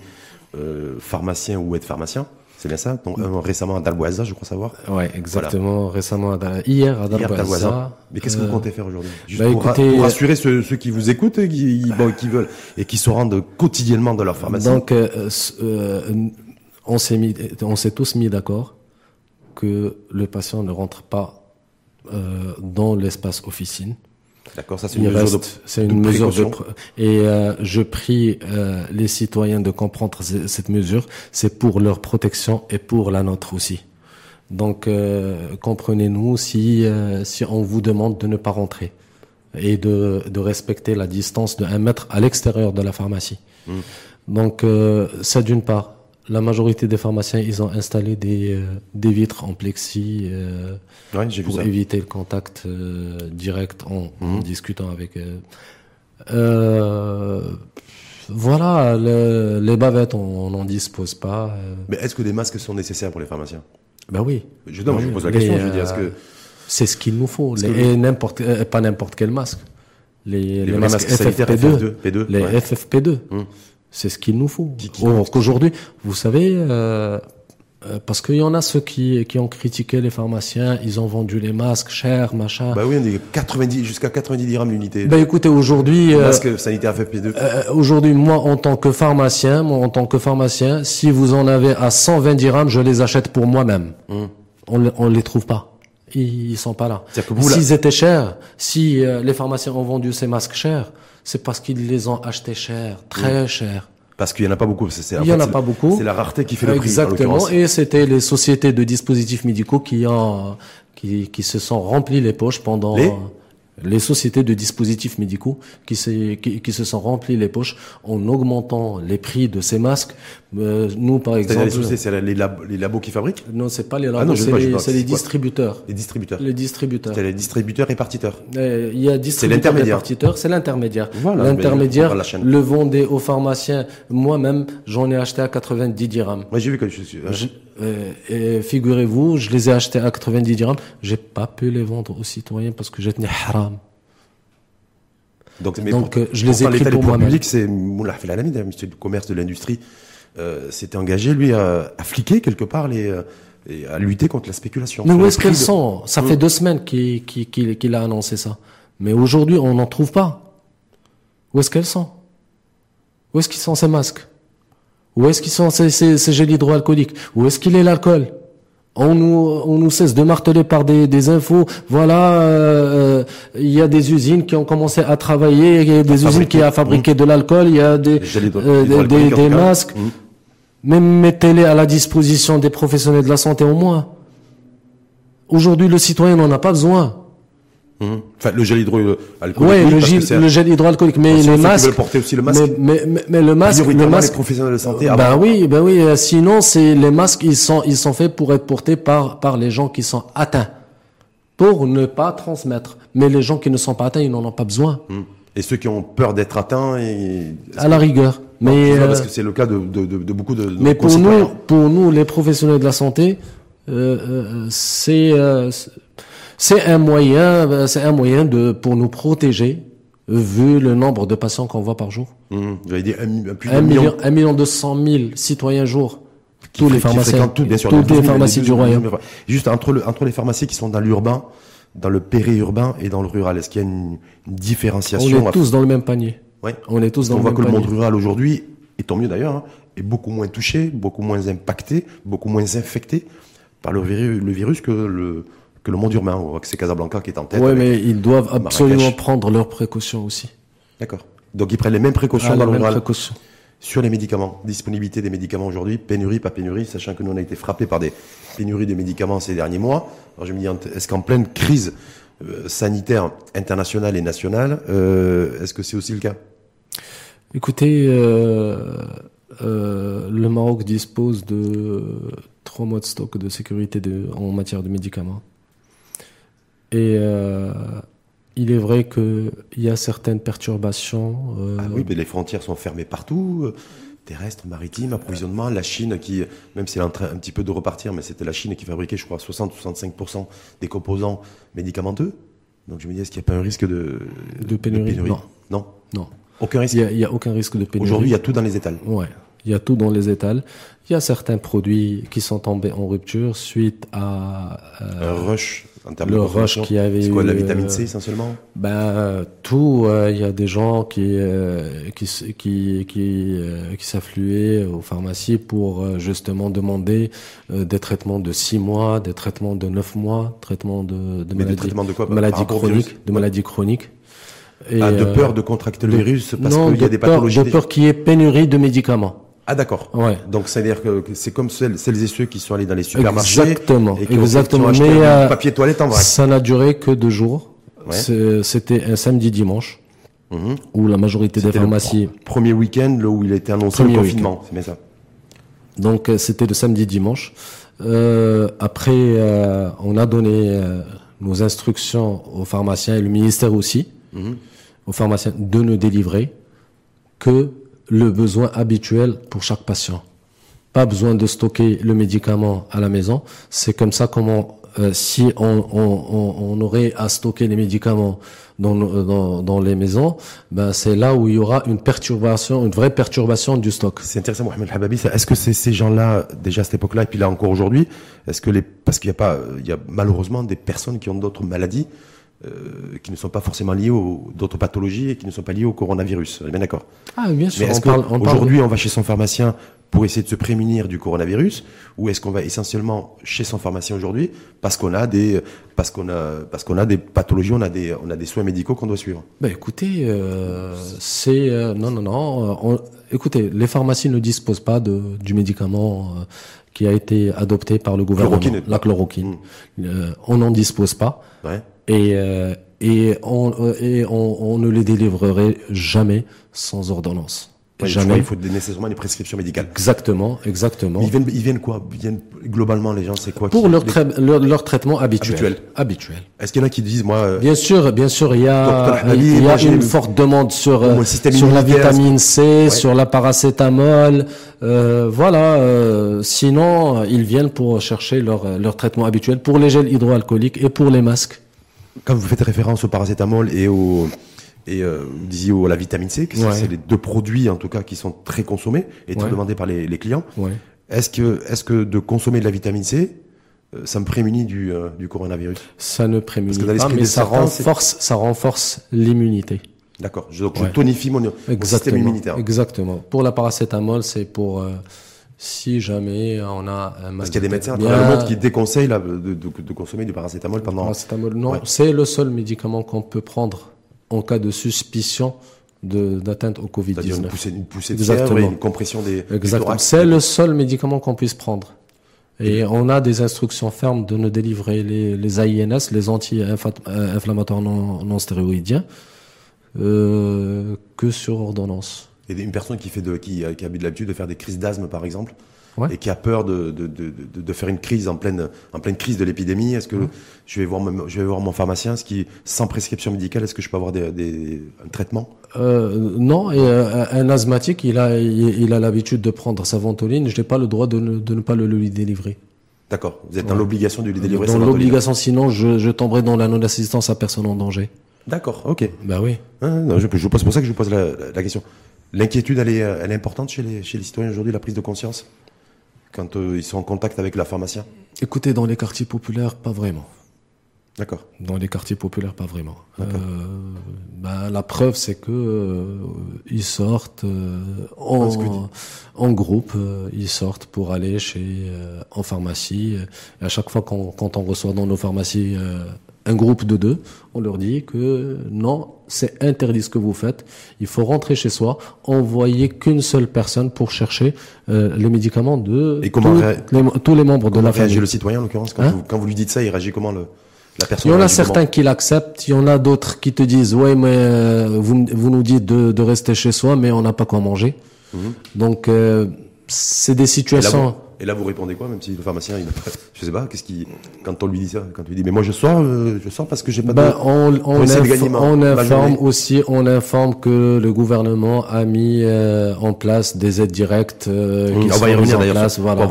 euh, pharmaciens ou aides pharmaciens. C'est bien ça Donc, récemment à Dalboisa, je crois savoir.
Ouais, exactement. Récemment, à hier à Dalboisa.
Mais qu'est-ce que vous comptez faire aujourd'hui Juste bah, pour, pour, rassurer ceux, ceux, qui vous écoutent et qui, bon, qui veulent et qui se rendent quotidiennement dans leur pharmacie.
Donc, on s'est mis, on s'est tous mis d'accord que le patient ne rentre pas euh, dans l'espace officine.
D'accord, ça c'est une, mesure de,
une mesure de et euh, je prie euh, les citoyens de comprendre cette mesure. C'est pour leur protection et pour la nôtre aussi. Donc comprenez-nous si si on vous demande de ne pas rentrer et de, de respecter la distance de 1 mètre à l'extérieur de la pharmacie. Hmm. Donc ça d'une part la majorité des pharmaciens, ils ont installé des, euh, des vitres en plexi euh, pour éviter le contact euh, direct en, mhm. discutant avec. voilà, les bavettes, on n'en dispose pas.
Mais est-ce que des masques sont nécessaires pour les pharmaciens?
Ben oui.
Je, non, je pose la question.
c'est ce qu'il nous faut. et n'importe, pas n'importe quel masque. Les, les, masques, FFP2, P2, les FFP2. C'est ce qu'il nous faut. Aujourd'hui, vous savez, euh, euh, parce qu'il y en a ceux qui, qui ont critiqué les pharmaciens, ils ont vendu les masques chers, machin.
Bah oui, on est 90 jusqu'à 90 dirhams l'unité.
Bah écoutez, aujourd'hui,
euh, masque sanitaire FFP2.
Euh, aujourd'hui, moi, en tant que pharmacien, moi, en tant que pharmacien, si vous en avez à 120 dirhams, je les achète pour moi-même. Hum. On, on les trouve pas. Ils, ils sont pas là. S'ils étaient chers, si les pharmaciens ont vendu ces masques chers, c'est parce qu'ils les ont achetés cher, très cher.
Parce qu'il y en a pas beaucoup.
C'est, il y en a pas beaucoup.
C'est la rareté qui fait le
prix. Exactement. Et c'était les sociétés de dispositifs médicaux qui ont, qui, qui se sont remplis les poches pendant les sociétés de dispositifs médicaux qui, qui, qui, se sont remplis les poches en augmentant les prix de ces masques. Euh, nous, par exemple,
c'est les, les, labos qui fabriquent?
Non, c'est pas les labos, ah c'est les, distributeurs.
Les distributeurs.
Les distributeurs.
C'est les distributeurs répartiteurs.
Euh, il y a distributeurs répartiteurs, c'est l'intermédiaire. Voilà, l'intermédiaire le vendait aux pharmaciens. Moi-même, j'en ai acheté à 90 dirhams.
Moi, j'ai vu que je suis.
Euh, et figurez-vous, je les ai achetés à 90 dirhams. J'ai pas pu les vendre aux citoyens parce que j'ai tenu haram.
Donc, mais Donc je les ai pris pour moi public, c'est Moullah Felalami, ministre du commerce de l'industrie, euh, s'était engagé lui à, à, fliquer quelque part les euh, et à lutter contre la spéculation.
Mais où est-ce qu'elles sont? Ça fait deux semaines qu'il qu'il a annoncé ça. Mais aujourd'hui, on n'en trouve pas. Où est-ce qu'elles sont? Où est-ce qu'ils sont ces masques? Où est-ce qu'ils sont ces, ces, ces gels hydroalcooliques? Où est-ce qu'il est l'alcool? On nous, on nous cesse de marteler par des, des infos. Voilà, euh, il y a des usines qui ont commencé à travailler, il y a des usines qui ont fabriqué mmh. de l'alcool, il y a des, euh, des, des, masques. Mmh. Même mettez-les à la disposition des professionnels de la santé au moins. Aujourd'hui, le citoyen n'en a pas besoin.
Mmh. Enfin, le gel hydroalcoolique.
Oui, le, gel, le gel hydroalcoolique, mais les masques.
porter aussi le masque.
Mais, mais, mais, le masque, le masque.
Les professionnels de santé.
Ben oui, ben oui. Euh, sinon, c'est les masques, ils sont, ils sont faits pour être portés par, par les gens qui sont atteints, pour ne pas transmettre. Mais les gens qui ne sont pas atteints, ils n'en ont pas besoin.
Mmh. Et ceux qui ont peur d'être atteints, et...
à la rigueur. Mais
parce que c'est le cas de, de, de, de beaucoup de.
mais pour nous, pour nous, les professionnels de la santé, euh, euh, c'est euh, c'est un moyen, euh, c'est un moyen de pour nous protéger vu le nombre de patients qu'on voit par jour.
Mmh, dit un, plus
un million, un million deux cent mille citoyens jour. Tous les pharmaciens, tout, bien sûr, toutes les pharmacies du royaume.
Juste entre le, entre les pharmacies qui sont dans l'urbain, dans le périurbain et dans le rural, est-ce qu'il y a une, différenciation
On est tous dans le même panier.
Ouais.
On est tous dans
on
le
même
panier.
On voit que le monde rural aujourd'hui, et tant mieux d'ailleurs, hein, est beaucoup moins touché, beaucoup moins impacté, beaucoup moins infecté par le virus, le virus que le, que le monde urbain. On voit que c'est Casablanca qui est en tête.
Oui, mais ils doivent absolument prendre leurs précautions aussi.
D'accord. Donc ils prennent les mêmes précautions ah, dans le rural. Sur les médicaments, disponibilité des médicaments aujourd'hui, pénurie, pas pénurie, sachant que nous on a été frappé par des pénuries de médicaments ces derniers mois. Alors je me dis, est-ce qu'en pleine crise euh, sanitaire internationale et nationale, euh, est-ce que c'est aussi le cas?
Écoutez, euh, le Maroc dispose de trois mois de stock de sécurité de, en matière de médicaments. Et euh, il est vrai qu'il y a certaines perturbations.
Euh, ah oui, mais les frontières sont fermées partout, euh, terrestres, maritimes, approvisionnement. La Chine, qui, même si elle est en train un petit peu de repartir, mais c'était la Chine qui fabriquait, je crois, 60-65% des composants médicamenteux. Donc je me dis, est-ce qu'il n'y a pas un risque de,
de pénurie,
Non.
Non?
Aucun risque?
Il n'y a, a, aucun risque de pénurie.
Aujourd'hui, il y a tout dans les étals.
Ouais. Il y a tout dans les étals. Il y a certains produits qui sont tombés en rupture suite à
euh, un rush en termes
le
de
rush qui avait
C'est quoi
eu,
la vitamine
euh,
C essentiellement
Ben tout, euh, il y a des gens qui euh, qui qui qui, euh, qui s'affluaient aux pharmacies pour euh, justement demander euh, des traitements de 6 mois, des traitements de 9 mois, traitements de, de maladies,
de quoi
chroniques, de maladies chroniques. Et,
Ah, de peur de contracter le virus parce qu'il y a
de
des pathologies.
De
des-
peur qu'il y ait pénurie de médicaments.
Ah d'accord.
Ouais.
Donc ça veut dire que c'est comme celles, celles et ceux qui sont allés dans les supermarchés
Exactement,
et qui ont-
exactement.
qui ont
Mais,
un
euh,
papier toilette en vrac.
Ça n'a duré que deux jours.
Ouais.
C'est- C'était un samedi dimanche
Mhm.
où la majorité des
le
pharmacies
pr- premier week-end là où il a été annoncé le confinement, c'est bien ça.
Donc euh, c'était le samedi dimanche. Euh, après, euh, on a donné nos instructions aux pharmaciens et le ministère aussi,
Mhm.
aux pharmaciens de ne délivrer que le besoin habituel pour chaque patient. Pas besoin de stocker le médicament à la maison. C'est comme ça comment, euh, si on, on, on, aurait à stocker les médicaments dans, dans, dans les maisons, ben c'est là où il y aura une perturbation, une vraie perturbation du stock.
C'est intéressant, Mohamed Hababi. Est-ce que c'est ces gens-là, déjà à cette époque-là, et puis là encore aujourd'hui, est-ce que les, parce qu'il y a pas, il y a malheureusement des personnes qui ont d'autres maladies, euh, qui ne sont pas forcément liées aux d'autres pathologies et qui ne sont pas liées au coronavirus. On est bien d'accord.
Ah, bien sûr.
Mais est-ce
on
qu'aujourd'hui, on va chez son pharmacien pour essayer de se prémunir du coronavirus, ou est-ce qu'on va essentiellement chez son pharmacien aujourd'hui parce qu'on a des, parce qu'on a, parce qu'on a des pathologies, on a des, on a des soins médicaux qu'on doit suivre?
Ben écoutez, euh, c'est euh, non non non. euh, on- écoutez, les pharmacies ne disposent pas de du médicament euh, qui a été adopté par le gouvernement,
Chloroquine.
la chloroquine. Euh, on n'en dispose pas
Ouais.
Et euh, et on euh, et on, on ne les délivrerait jamais sans ordonnance.
Ouais,
jamais.
qu'il faut des- nécessairement des prescriptions médicales.
Exactement, exactement.
Ils viennent, ils viennent quoi? Ils viennent globalement les gens, c'est quoi
Pour leur,
les-
trai- leur, leur traitement habituel.
Habituel.
Habituel.
Est-ce qu'il y en a qui disent moi euh,
Bien sûr, bien sûr, il y a, il y a une forte demande sur, euh, sur la vitamine C, sur la paracétamol. Euh, voilà. euh, sinon, ils viennent pour chercher leur, leur traitement habituel pour les gels hydroalcooliques et pour les masques.
Quand vous faites référence au paracétamol et au et euh, vous disiez au- à la vitamine C, que c'est-
Ouais.
c'est les deux produits en tout cas qui sont très consommés et très
Ouais.
demandés par les, les clients.
Ouais.
Est-ce que est-ce que de consommer de la vitamine C, euh, ça me prémunit du, euh, du coronavirus?
Ça ne prémunit
Parce que
pas, mais ça renforce, ça renforce l'immunité.
D'accord. Je, je tonifie mon, mon système immunitaire.
Exactement. Pour la paracétamol, c'est pour euh, si jamais on a un mal
Parce qu'il y a des
de
médecins à
tête
travers le
bien,
monde qui déconseillent là, de, de, de consommer du paracétamol pendant.
Paracétamol, non,
Ouais.
c'est le seul médicament qu'on peut prendre en cas de suspicion de- d'atteinte au
C'est-à-dire une
Covid-19.
poussée, une poussée de fièvre et une compression des,
Exactement. C'est le seul médicament qu'on puisse prendre. Et on a des instructions fermes de ne délivrer les, les AINS, les anti-inflammatoires non, non stéroïdiens, euh, que sur ordonnance.
Et une personne qui fait de, qui, qui a l'habitude de faire des crises d'asthme par exemple,
Ouais.
et qui a peur de, de, de, de, faire une crise en pleine, en pleine crise de l'épidémie, est-ce que je vais voir mon, je vais voir mon pharmacien, ce qui sans prescription médicale, est-ce que je peux avoir des, des, un traitement?
Euh, non, et euh, un asthmatique, il a, il, il a l'habitude de prendre sa ventoline. Je n'ai pas le droit de ne, de ne pas le lui délivrer.
D'accord. Vous êtes dans
Ouais.
l'obligation de lui délivrer
Dans l'obligation, sinon, je, je tomberai dans la non-assistance à personne en danger.
D'accord. Ok.
Bah oui.
Non, je, je vous pose c'est pour ça que je vous pose la, la, la question. L'inquiétude, elle est, euh, elle est importante chez les, chez les citoyens aujourd'hui, la prise de conscience, quand euh, ils sont en contact avec la pharmacien.
Écoutez, dans les quartiers populaires, pas vraiment.
D'accord.
Dans les quartiers populaires, pas vraiment. Euh, bah, la preuve, c'est que euh, ils sortent en, en groupe, ils sortent pour aller chez en pharmacie. Et à chaque fois qu'on quand on reçoit dans nos pharmacies un groupe de deux, on leur dit que non, c'est interdit ce que vous faites. Il faut rentrer chez soi, envoyer qu'une seule personne pour chercher euh, les médicaments de
Et comment
tous,
ré-
les, tous les membres de
Comment
la
réagit
famille.
le citoyen en l'occurrence quand,
Hein
vous, quand vous lui dites ça, il réagit comment le, la
Il
personne
y en a certains qui l'acceptent, il y en a d'autres qui te disent ouais mais euh, vous, vous nous dites de, de rester chez soi mais on n'a pas quoi manger.
Mhm.
Donc euh, c'est des situations.
Et là, vous répondez quoi, même si le pharmacien, il, je sais pas, qu'est-ce qui, quand on lui dit ça, quand on lui dit, mais moi je sors, euh, je sors parce que j'ai pas
Ben,
de,
on, on,
de ma-
on informe aussi, on informe que le gouvernement a mis euh, en place des aides directes euh, qui
Mmh, on
sont
va y revenir
en
d'ailleurs.
voilà.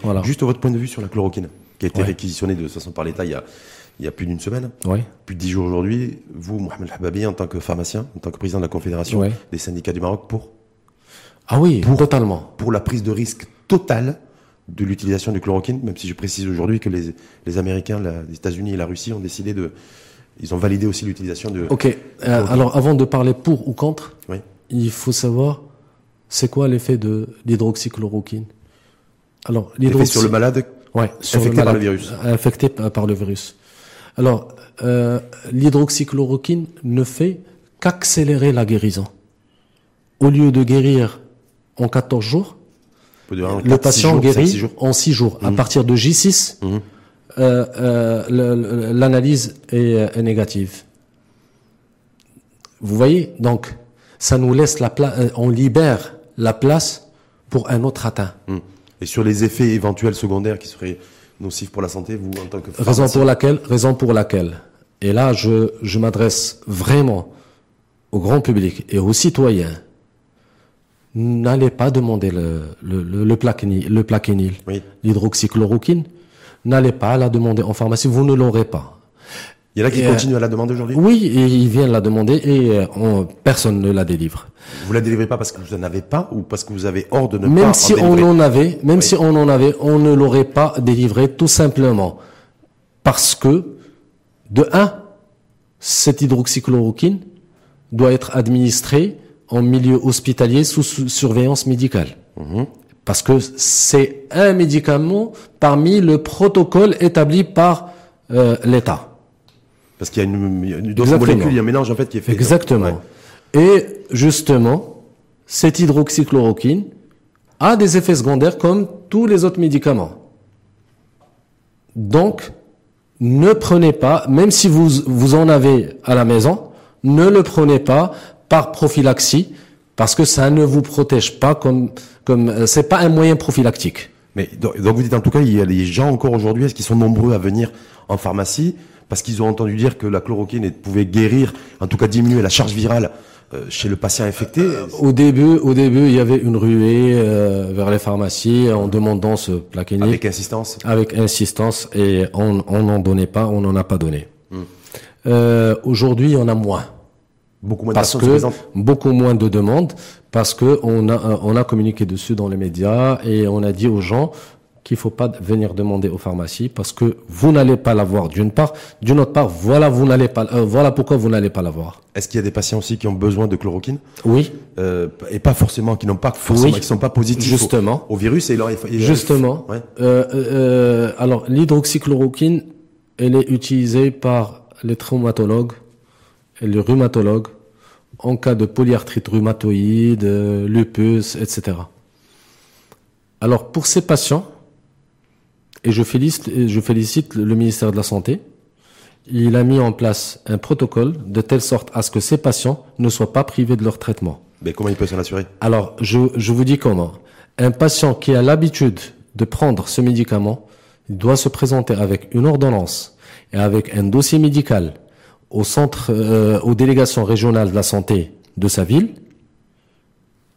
pour. Juste votre point de vue sur la chloroquine, qui a été
Ouais.
réquisitionnée de toute façon par l'État il y a, il y a plus d'une semaine,
Ouais.
plus de dix jours aujourd'hui. Vous, Mohamed Hababi, en tant que pharmacien, en tant que président de la Confédération
Ouais.
des syndicats du Maroc, pour
Ah oui, totalement.
Pour la prise de risque totale de l'utilisation du chloroquine, même si je précise aujourd'hui que les, les Américains, les États-Unis et la Russie ont décidé de, ils ont validé aussi l'utilisation de.
Ok. Euh, alors, avant de parler pour ou contre, il faut savoir c'est quoi l'effet de l'hydroxychloroquine?
Alors, l'effet sur le malade.
Ouais, sur
infecté par le virus.
Infecté par le virus. Alors, euh, l'hydroxychloroquine ne fait qu'accélérer la guérison. Au lieu de guérir en 14 jours, le patient guérit en 6 jours. À mmh. partir de J6, mmh. euh, euh, l'analyse est, négative. Vous voyez Donc, ça nous laisse la place, on libère la place pour un autre atteint. Mmh.
Et sur les effets éventuels secondaires qui seraient nocifs pour la santé, vous, en tant que
Raison pour laquelle, raison pour laquelle, et là, je, je m'adresse vraiment au grand public et aux citoyens, n'allez pas demander le, le, le, le plaquenil, l'hydroxychloroquine, n'allez pas la demander en pharmacie, vous ne l'aurez pas.
Il y en a qui continuent à la demander aujourd'hui?
Oui, et ils viennent la demander et euh, personne ne la délivre.
Vous la délivrez pas parce que vous en avez pas ou parce que vous avez hors de ne
même si on en avait, même si on en avait, on ne l'aurait pas délivré tout simplement. Parce que de un, cette hydroxychloroquine doit être administrée en milieu hospitalier sous surveillance médicale. Mhm. Parce que c'est un médicament parmi le protocole établi par euh, l'État.
Parce qu'il y a une, une, molécule, il y a un mélange en fait qui est fait.
Exactement. Et justement, cette hydroxychloroquine a des effets secondaires comme tous les autres médicaments. Donc, ne prenez pas, même si vous, vous en avez à la maison, ne le prenez pas par prophylaxie, parce que ça ne vous protège pas comme, comme, euh, c'est pas un moyen prophylactique.
Mais donc vous dites en tout cas, il y a des gens encore aujourd'hui, est-ce qu'ils sont nombreux à venir en pharmacie parce qu'ils ont entendu dire que la chloroquine pouvait guérir, en tout cas diminuer la charge virale euh, chez le patient infecté euh,
Au début, au début, il y avait une ruée euh, vers les pharmacies en demandant ce plaquenil.
Avec insistance.
Avec insistance, et on n'en donnait pas, on n'en a pas donné. Hmm. Aujourd'hui, on a moins.
Beaucoup moins
de parce que beaucoup moins de demandes parce que on a on a communiqué dessus dans les médias et on a dit aux gens qu'il faut pas venir demander aux pharmacies parce que vous n'allez pas l'avoir d'une part, d'une autre part, voilà vous n'allez pas, euh, voilà pourquoi vous n'allez pas l'avoir.
Est-ce qu'il y a des patients aussi qui ont besoin de chloroquine?
Oui.
Euh, et pas forcément, qui n'ont pas forcément, qui sont pas positifs
Justement.
Au, virus et leur,
Justement. Ouais. Euh, euh, alors l'hydroxychloroquine, elle est utilisée par les traumatologues et les rhumatologues en cas de polyarthrite rhumatoïde, lupus, etc. Alors pour ces patients, et je félicite, je félicite le ministère de la Santé. Il a mis en place un protocole de telle sorte à ce que ces patients ne soient pas privés de leur traitement.
Mais comment il peut s'en assurer
Alors, je, je vous dis comment. Un patient qui a l'habitude de prendre ce médicament doit se présenter avec une ordonnance et avec un dossier médical au centre, euh, aux délégations régionales de la santé de sa ville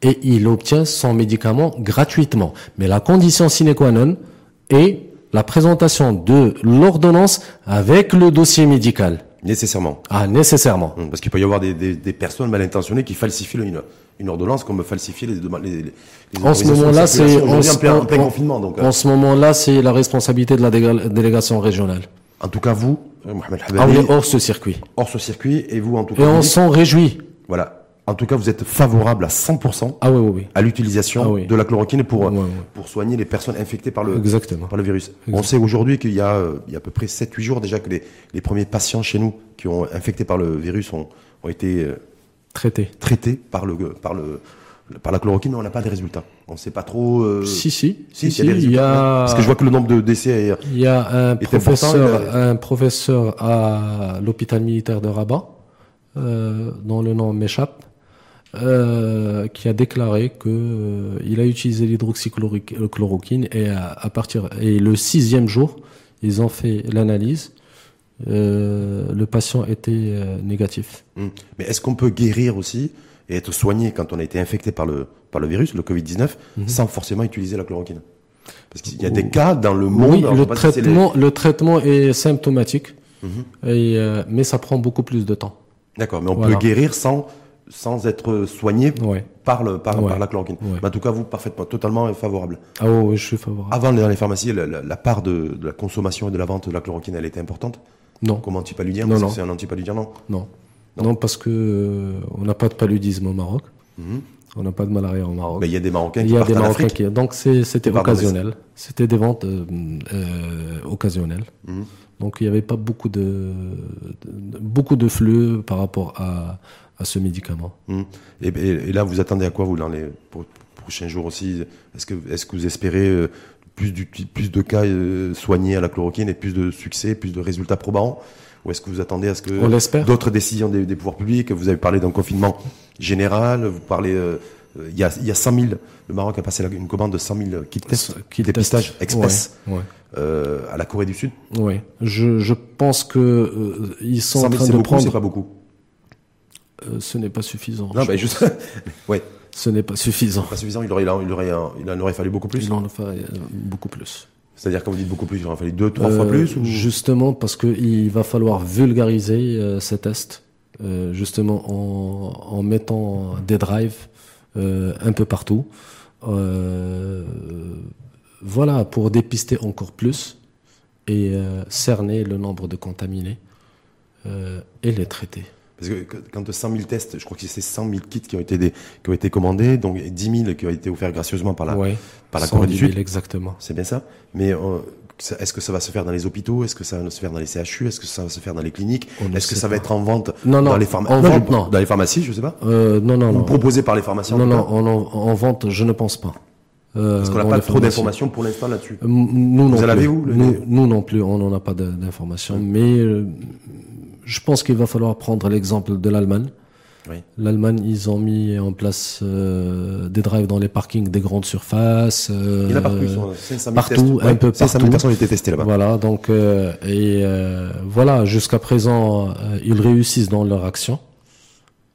et il obtient son médicament gratuitement. Mais la condition sine qua non est la présentation de l'ordonnance avec le dossier médical.
Nécessairement.
Ah, nécessairement.
Hum, parce qu'il peut y avoir des, des, des, personnes mal intentionnées qui falsifient une, une ordonnance comme falsifier les, les, les
En ce moment-là, c'est
en, en, en
en ce moment-là, c'est la responsabilité de la délégation régionale.
En tout cas, vous,
Mohamed Hababi, ah, hors ce circuit.
Hors ce circuit, et vous, en tout cas.
Et on s'en réjouit.
Voilà. En tout cas, vous êtes favorable à 100%
ah oui, oui,
à l'utilisation ah de la chloroquine pour, pour soigner les personnes infectées par le,
Exactement.
Par le virus. On sait aujourd'hui qu'il y a, euh, il y a à peu près 7-8 jours déjà que les, les premiers patients chez nous qui ont infecté par le virus ont, ont été euh,
traités.
traités par, le, par, le, par la chloroquine, on n'a pas de résultats. On ne sait pas trop. Euh...
Si, si, si,
si, il y a, des il y a...
Parce
que je vois que le nombre de décès est,
Il y a un professeur, un professeur à l'hôpital militaire de Rabat, euh, dont le nom m'échappe, euh, qui a déclaré que euh, il a utilisé l'hydroxychloroquine et à, partir et le sixième jour, ils ont fait l'analyse. Le patient était négatif.
Hum. Mais est-ce qu'on peut guérir aussi et être soigné quand on a été infecté par le par le virus, le Covid-19, mhm. sans forcément utiliser la chloroquine Parce qu'il y a des cas dans le monde.
Oui, le traitement, le traitement est symptomatique, mhm. et, mais ça prend beaucoup plus de temps.
D'accord, mais on peut guérir sans sans être soigné
Ouais.
par, le, par,
Ouais.
par la chloroquine.
Ouais.
Mais en tout cas, vous, parfaitement, totalement favorable.
Ah ouais, je suis favorable.
Avant, dans les pharmacies, la, la- la part de, de la consommation et de la vente de la chloroquine, elle était importante?
Non,
comme antipaludien?
Non, non.
c'est un antipaludien, non?
Non,
Non.
non, parce que euh, on n'a pas de paludisme au Maroc.
Mhm.
On n'a pas de malaria au Maroc.
Mais il y a des Marocains
Il
qui
y a
partent
des
en
Marocains
Afrique.
qui. Donc c'était occasionnel. C'était des ventes euh, euh, occasionnelles.
Mhm.
Donc il n'y avait pas beaucoup de, de- beaucoup de flux par rapport à, à ce médicament.
Mhm. Et, et- et là, vous attendez à quoi, vous, dans les pro- prochains jours aussi? Est-ce que, est que vous espérez plus, du, plus de cas soignés à la chloroquine et plus de succès, plus de résultats probants? Ou est-ce que vous attendez à ce que d'autres décisions des, des pouvoirs publics? Vous avez parlé d'un confinement général, vous parlez... euh, il y, a, il y a 100 000, le Maroc a passé une commande de 100 000 kits tests,
Qui
dépistage express
Ouais, ouais.
euh, à la Corée du Sud.
Ouais. Je, je pense que euh, ils sont
100
en
000,
train de
beaucoup,
prendre.
pas beaucoup?
Euh, ce n'est pas suffisant.
Non, bah, juste, [LAUGHS] ouais,
Ce n'est pas suffisant.
pas suffisant. Il aurait, il aurait, il aurait, il en aurait fallu beaucoup plus.
Il en faut euh, beaucoup plus.
C'est-à-dire, quand vous dites beaucoup plus, il aurait fallu deux, trois
Euh,
fois plus ou...
Justement parce que il va falloir vulgariser euh, ces tests, euh, justement en, en mettant des drives euh, un peu partout. Euh, voilà, pour dépister encore plus et euh, cerner le nombre de contaminés euh, et les traiter.
Parce que quand 100 000 tests, je crois que c'est 100 000 kits qui ont été, des, qui ont été commandés, donc 10 000 qui ont été offerts gracieusement par la,
ouais,
par la
110
Corée du
000
Sud.
exactement.
C'est bien ça. Mais euh, est-ce que ça va se faire dans les hôpitaux? Est-ce que ça va se faire dans les CHU Est-ce que ça va se faire dans les cliniques? Est-ce que ça va être en vente
Non, non,
dans les pharmacies
en vente, non.
Dans les pharmacies, je sais pas.
Euh, non, non,
Ou
non.
proposé par les pharmaciens.
Non, non, en, en, en vente, je ne pense pas. Euh,
Parce qu'on n'a pas trop d'informations pour l'instant là-dessus.
Nous non
Vous en avez, le-
nous, nous non plus, on n'en a pas d'informations. Mais euh, je pense qu'il va falloir prendre l'exemple de l'Allemagne.
Oui.
L'Allemagne, ils ont mis en place euh, des drives dans les parkings des grandes surfaces. euh,
Il y en a partout. Ils sont 500 000
partout,
tests.
un peu
500 000
partout.
personnes ont été testées là-bas.
Voilà, donc euh, et euh, voilà, jusqu'à présent, euh, ils réussissent dans leur action.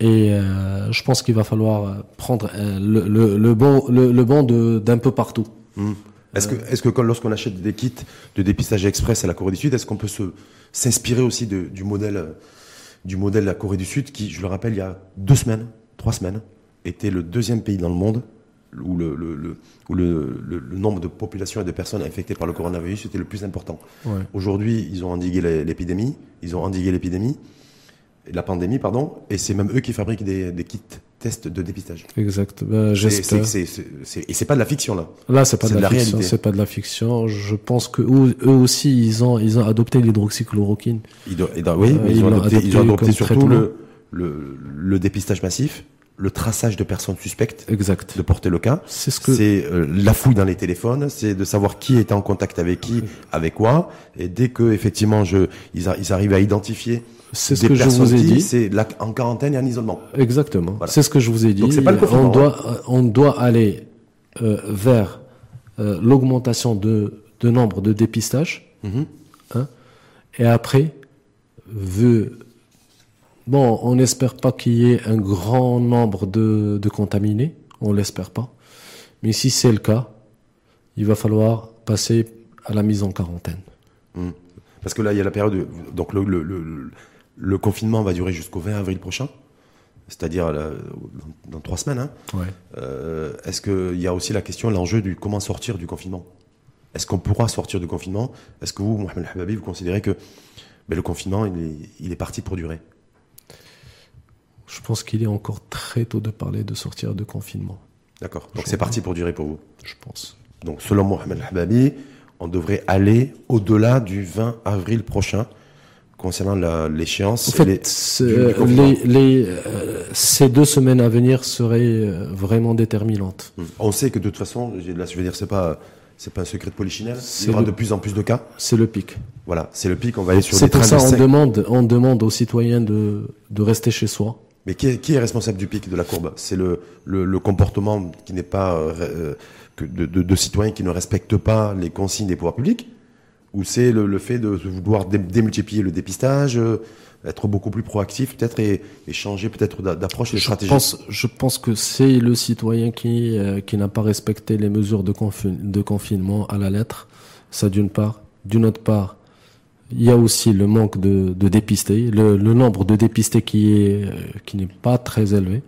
Et euh, je pense qu'il va falloir prendre euh, le, le, le bon le, le bon de d'un peu partout.
Hmm. Est-ce que, est-ce que quand- lorsqu'on achète des kits de dépistage express à la Corée du Sud, est-ce qu'on peut se, s'inspirer aussi de- du modèle, du modèle de la Corée du Sud qui, je le rappelle, il y a deux semaines, trois semaines, était le deuxième pays dans le monde où le, le, le- où le, le- nombre de populations et de personnes infectées par le coronavirus était le plus important.
Ouais.
Aujourd'hui, ils ont endigué l'é- l'épidémie, ils ont endigué l'épidémie, la pandémie, pardon, et c'est même eux qui fabriquent des, des kits tests de dépistage.
Exact. Ben, J'espère.
c'est- c'est- c'est- c'est- et c'est pas de la fiction là.
Là, c'est pas de
de
la, fiction.
réalité.
C'est pas de la fiction. Je pense que eux, eux aussi, ils ont ils ont adopté l'hydroxychloroquine.
Ils do- et dans- oui,
Euh,
mais ils,
ils
ont adopté,
adopté
ils ont adopté surtout le, le, le dépistage massif, le traçage de personnes suspectes
Exact.
de porter le cas.
C'est ce que
C'est euh, la fouille dans les téléphones, c'est de savoir qui était en contact avec qui, avec quoi. Et dès que effectivement, je, ils, a- ils arrivent à identifier
c'est ce
des
que je vous ai dit.
c'est en quarantaine et en isolement.
Exactement.
Voilà.
C'est ce que je vous ai dit.
Donc, c'est pas le
on doit, euh, on doit aller euh, vers euh, l'augmentation de, de nombre de dépistages.
Mhm.
hein. et après, vu, bon, on n'espère pas qu'il y ait un grand nombre de, de contaminés. On l'espère pas. Mais si c'est le cas, il va falloir passer à la mise en quarantaine.
Parce que là, il y a la période, de- donc le, le, le, le confinement va durer jusqu'au 20 avril prochain, c'est-à-dire là, dans, dans trois semaines. Hein.
Ouais.
Euh, Est-ce qu'il y a aussi la question, l'enjeu du comment sortir du confinement? Est-ce qu'on pourra sortir du confinement? Est-ce que vous, Mohamed Hababi, vous considérez que ben, le confinement, il est, il est parti pour durer?
Je pense qu'il est encore très tôt de parler de sortir de confinement.
D'accord. Donc c'est parti pour durer pour vous.
Je pense.
Donc selon Mohamed Hababi, on devrait aller au-delà du 20 avril prochain concernant l'échéance.
En fait,
les-
euh,
confinement.
les, les, euh, ces deux semaines à venir seraient euh, vraiment déterminantes.
Hmm. On sait que de toute façon, là je veux dire, c'est pas, c'est pas un secret de polichinelle. Il y aura
le-
de plus en plus de cas.
C'est le pic.
Voilà, c'est le pic. On va aller sur
C'est pour ça on demande, on demande aux citoyens de, de rester chez soi.
Mais qui est, qui est responsable du pic de la courbe? C'est le, le, le comportement qui n'est pas euh, euh, que de, de, de citoyens qui ne respectent pas les consignes des pouvoirs publics? Ou c'est le, le fait de vouloir dé- démultiplier le dépistage, euh, être beaucoup plus proactif peut-être et, et changer peut-être d'a- d'approche et de stratégie
pense, je pense que c'est le citoyen qui, euh, qui n'a pas respecté les mesures de, de confinement à la lettre. Ça d'une part. D'une autre part, Il y a aussi le manque de, de dépistés, le, le, nombre de dépistés qui est qui n'est pas très élevé.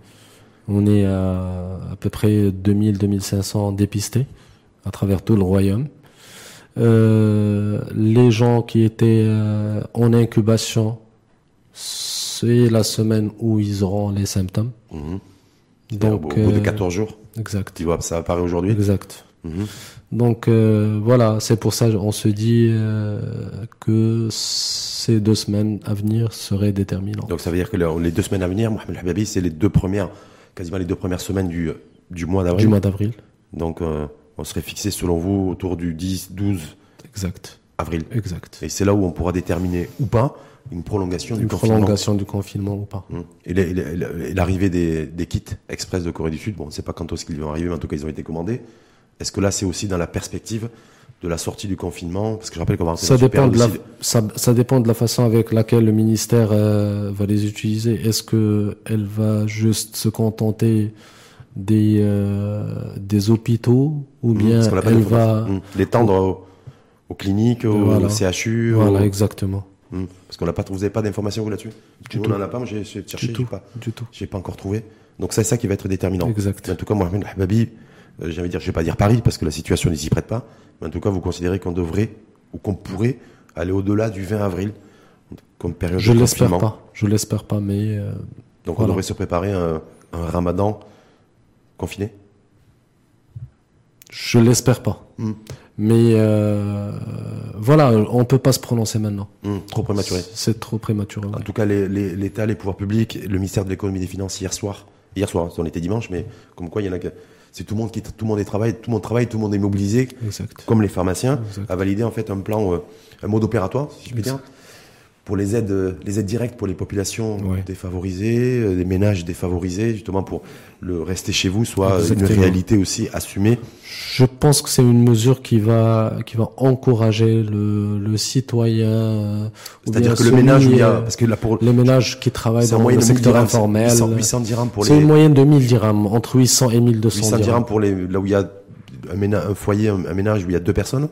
On est à à peu près 2000-2500 dépistés à travers tout le royaume. Euh, les gens qui étaient euh, en incubation, c'est la semaine où ils auront les symptômes.
Mhm. Donc, au bout de 14 euh, jours.
Exact.
Tu vois, ça apparaît aujourd'hui.
Exact. Donc euh, voilà, c'est pour ça on se dit euh, que ces deux semaines à venir seraient déterminantes.
Donc ça veut dire que les deux semaines à venir, Mohamed Habibi, c'est les deux premières, quasiment les deux premières semaines du, du mois d'avril.
Du mois d'avril.
Donc euh, on serait fixé selon vous autour du 10, 12
exact.
avril.
Exact.
Et c'est là où on pourra déterminer ou pas une prolongation
une
du confinement.
prolongation du confinement ou pas.
Hum. Et l'arrivée des, des, kits express de Corée du Sud, bon, on ne sait pas quand est-ce qu'ils vont arriver, mais en tout cas ils ont été commandés. Est-ce que là, c'est aussi dans la perspective de la sortie du confinement? Parce que je rappelle qu'on va
ça dépend de la, ça, ça, dépend de la façon avec laquelle le ministère euh, va les utiliser. Est-ce que elle va juste se contenter des euh, des hôpitaux ou mmh, bien elle va
mmh. l'étendre aux, aux, cliniques, aux,
voilà.
CHU
Voilà, exactement.
Mmh. Parce qu'on n'a pas, vous n'avez pas d'informations là-dessus? Du tout. On n'en a pas. Moi, j'ai cherché,
du tout.
pas,
du tout.
J'ai pas encore trouvé. Donc c'est ça qui va être déterminant.
Exact.
En tout cas, Mohamed Hababi, euh, j'ai envie de dire, je vais pas dire Paris parce que la situation ne s'y prête pas, mais en tout cas, vous considérez qu'on devrait ou qu'on pourrait aller au-delà du 20 avril comme période
je
de
l'espère
confinement.
pas. Je l'espère pas, mais euh,
donc
voilà.
on devrait se préparer un, un Ramadan confiné?
Je l'espère pas.
Mm.
Mais euh, voilà, on peut pas se prononcer maintenant.
Mm, trop prématuré.
C'est trop prématuré.
En tout cas, l'État, les, les, les, pouvoirs publics, le ministère de l'économie et des finances hier soir, hier soir, on était dimanche, mais comme quoi il y en a que c'est tout le monde qui tout le monde est travaille, tout le monde travaille, tout le monde est mobilisé,
exact.
comme les pharmaciens,
exact.
à valider en fait un plan, euh, un mode opératoire, si je puis dire, pour les aides, les aides directes pour les populations
ouais.
défavorisées, euh, les ménages défavorisés, justement pour le rester chez vous soit Exactement. une réalité aussi assumée.
Je pense que c'est une mesure qui va qui va encourager le, le citoyen.
C'est-à-dire que le ménage, où il y a, parce que là pour
les ménages qui travaillent dans le secteur
dirhams,
informel,
800, 800 dirhams pour les.
C'est une moyenne de 1000 dirhams, entre 800 et 1200
800 dirhams pour les là où il y a un, ménage, un foyer, un ménage où il y a deux personnes.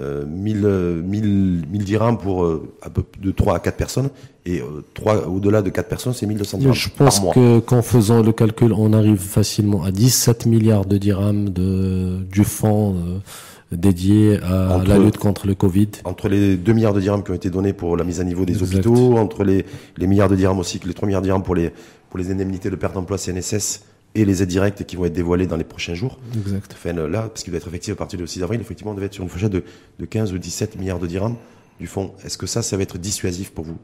Euh, 1000, 1000, 1000 dirhams pour euh, à peu de 3 à 4 personnes et euh, 3 au-delà de 4 personnes c'est 1200 dirhams
je pense
par mois.
que qu'en faisant le calcul on arrive facilement à 17 milliards de dirhams de du fonds euh, dédié à
entre,
la lutte contre le Covid
entre les 2 milliards de dirhams qui ont été donnés pour la mise à niveau des exact. hôpitaux entre les les milliards de dirhams aussi les 3 milliards de dirhams pour les pour les indemnités de perte d'emploi CNSS et les aides directes qui vont être dévoilées dans les prochains jours.
Exact.
Enfin, là, parce qu'il va être effectif à partir du 6 avril, effectivement, on devait être sur une fourchette de, de 15 ou 17 milliards de dirhams du fonds. Est-ce que ça, ça va être dissuasif pour vous?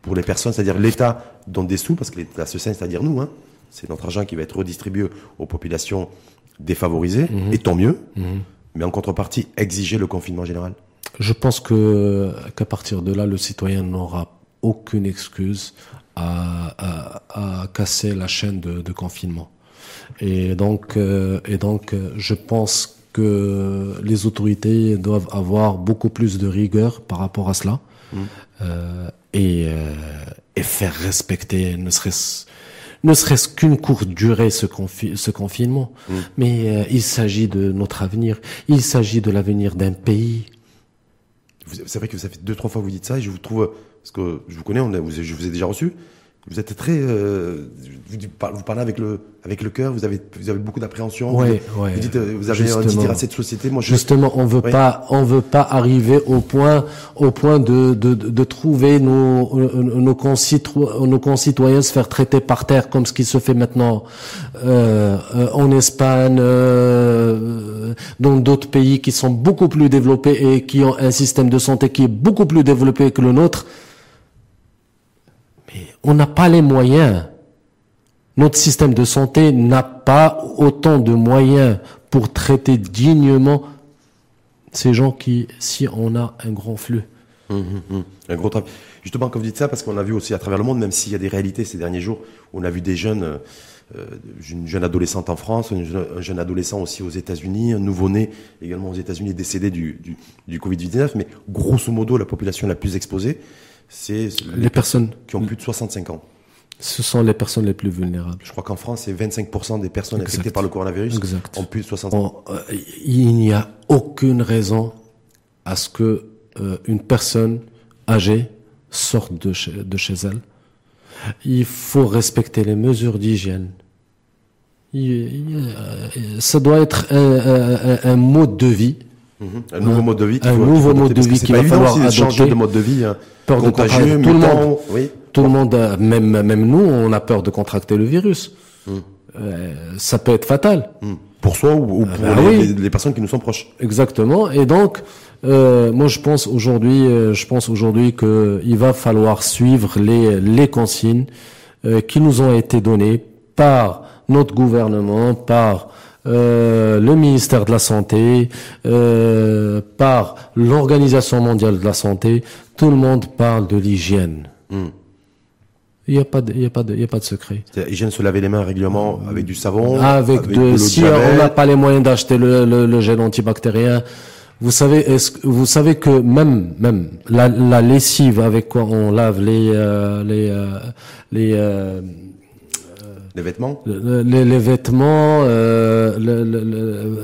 Pour les personnes, c'est-à-dire l'État donne des sous, parce que l'État se sait, c'est-à-dire nous, hein, c'est notre argent qui va être redistribué aux populations défavorisées,
Mhm.
et tant mieux,
-hmm.
mais en contrepartie, exiger le confinement général
Je pense que qu'à partir de là, le citoyen n'aura aucune excuse à, à, à, casser la chaîne de, de confinement. Et donc, euh, et donc, je pense que les autorités doivent avoir beaucoup plus de rigueur par rapport à cela
Mm.
mmh. euh, et, euh, et faire respecter, ne serait-ce ne serait-ce qu'une courte durée ce, confi ce confinement.
Mm.
Mais euh, il s'agit de notre avenir, il s'agit de l'avenir d'un pays.
C'est vrai que ça fait deux trois fois que vous dites ça et je vous trouve parce que je vous connais, on a, je vous ai déjà reçu. Vous êtes très, euh, vous, vous, parlez avec le avec le cœur. Vous avez vous avez beaucoup d'appréhension.
Ouais,
vous,
ouais.
Vous dites, vous avez un dit à cette société. Moi, je...
justement, on veut ouais. pas, on veut pas arriver au point au point de de, de trouver nos nos, concitoyens, nos concitoyens se faire traiter par terre comme ce qui se fait maintenant euh, euh, en Espagne, euh, dans d'autres pays qui sont beaucoup plus développés et qui ont un système de santé qui est beaucoup plus développé que le nôtre on n'a pas les moyens. Notre système de santé n'a pas autant de moyens pour traiter dignement ces gens qui, si on a un grand flux.
Mmh, mmh, mmh. Un gros travail. Justement, quand vous dites ça, parce qu'on a vu aussi à travers le monde, même s'il y a des réalités ces derniers jours, on a vu des jeunes, euh, une jeune adolescente en France, un jeune adolescent aussi aux États-Unis, un nouveau-né également aux États-Unis décédé du Covid-19, mais grosso modo, la population la plus exposée, c'est
les, les, personnes
qui ont plus de 65 ans.
Ce sont les personnes les plus vulnérables.
Je crois qu'en France, c'est 25% des personnes
exact.
infectées par le coronavirus
exact.
ont plus de 65 ans.
euh, il n'y a aucune raison à ce que euh, une personne âgées sortent de chez, de chez elles. Il faut respecter les mesures d'hygiène. Ça doit être un, un, mode de vie.
Un nouveau mode de vie.
Un nouveau mode de vie qu'il va falloir adopter.
changer de mode de vie. Hein.
Peur de contagieux, tout le monde. Oui. Tout le monde, même même nous, on a peur de contracter le virus. Mhm. Euh, ça peut être fatal.
Mhm. Pour soi ou, pour ah bah les, les, personnes qui nous sont proches.
Exactement. Et donc, euh, moi, je pense aujourd'hui, euh, je pense aujourd'hui que il va falloir suivre les les consignes euh, qui nous ont été données par notre gouvernement, par euh, le ministère de la Santé, euh, par l'Organisation mondiale de la santé. Tout le monde parle de l'hygiène. Hmm. Il n'y a pas de, il y a pas de, il y a pas de secret.
L'hygiène se laver les mains régulièrement avec du savon.
Avec, de, si on n'a pas les moyens d'acheter le, le, le, gel antibactérien, vous savez, est-ce vous savez que même même la, la lessive avec quoi on lave les euh, les euh, les euh,
les vêtements
les, les, vêtements, euh, le, le, le,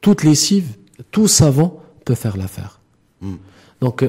toute lessive, tout savon peut faire l'affaire. Hmm. Donc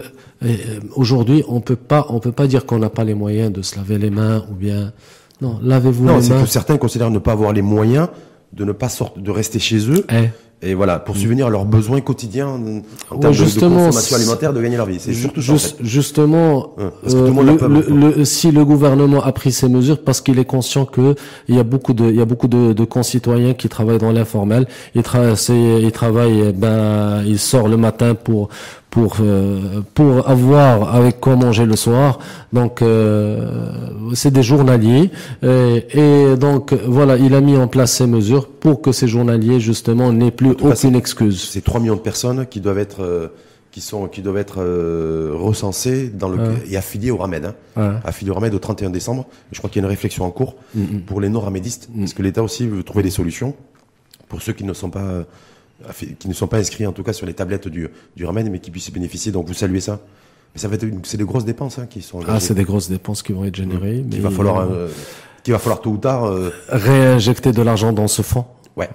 aujourd'hui, on peut pas on peut pas dire qu'on n'a pas les moyens de se laver les mains ou bien non, lavez-vous les mains. Non,
c'est que certains considèrent ne pas avoir les moyens de ne pas sortir, de rester chez eux. Eh et voilà, pour subvenir à leurs besoins quotidiens en termes de, consommation alimentaire, de gagner leur vie. C'est surtout
ça. Justement, le, si le gouvernement a pris ces mesures, parce qu'il est conscient que il y a beaucoup de, il y a beaucoup de, de concitoyens qui travaillent dans l'informel. Ils, tra ils travaillent, ben, ils sortent le matin pour pour euh, pour avoir avec quoi manger le soir. Donc euh, c'est des journaliers et, et, donc voilà, il a mis en place ces mesures pour que ces journaliers justement n'aient plus aucune excuse.
C'est 3 millions de personnes qui doivent être euh, qui sont qui doivent être recensées dans le et affiliées au RAMED, hein, affiliées au RAMED au 31 décembre. Je crois qu'il y a une réflexion en cours mm, mm. pour les non-ramédistes, mm. parce que l'État aussi veut trouver des solutions pour ceux qui ne sont pas qui ne sont pas inscrits en tout cas sur les tablettes du, du RAMEN, mais qui puissent bénéficier. Donc vous saluez ça. Mais ça va être, c'est des grosses dépenses hein, qui sont.
Ah, c'est des grosses dépenses qui vont être générées.
Mmh. Mais il va falloir, euh, qu'il va falloir tôt ou tard euh,
réinjecter de l'argent dans ce fonds.
Ouais.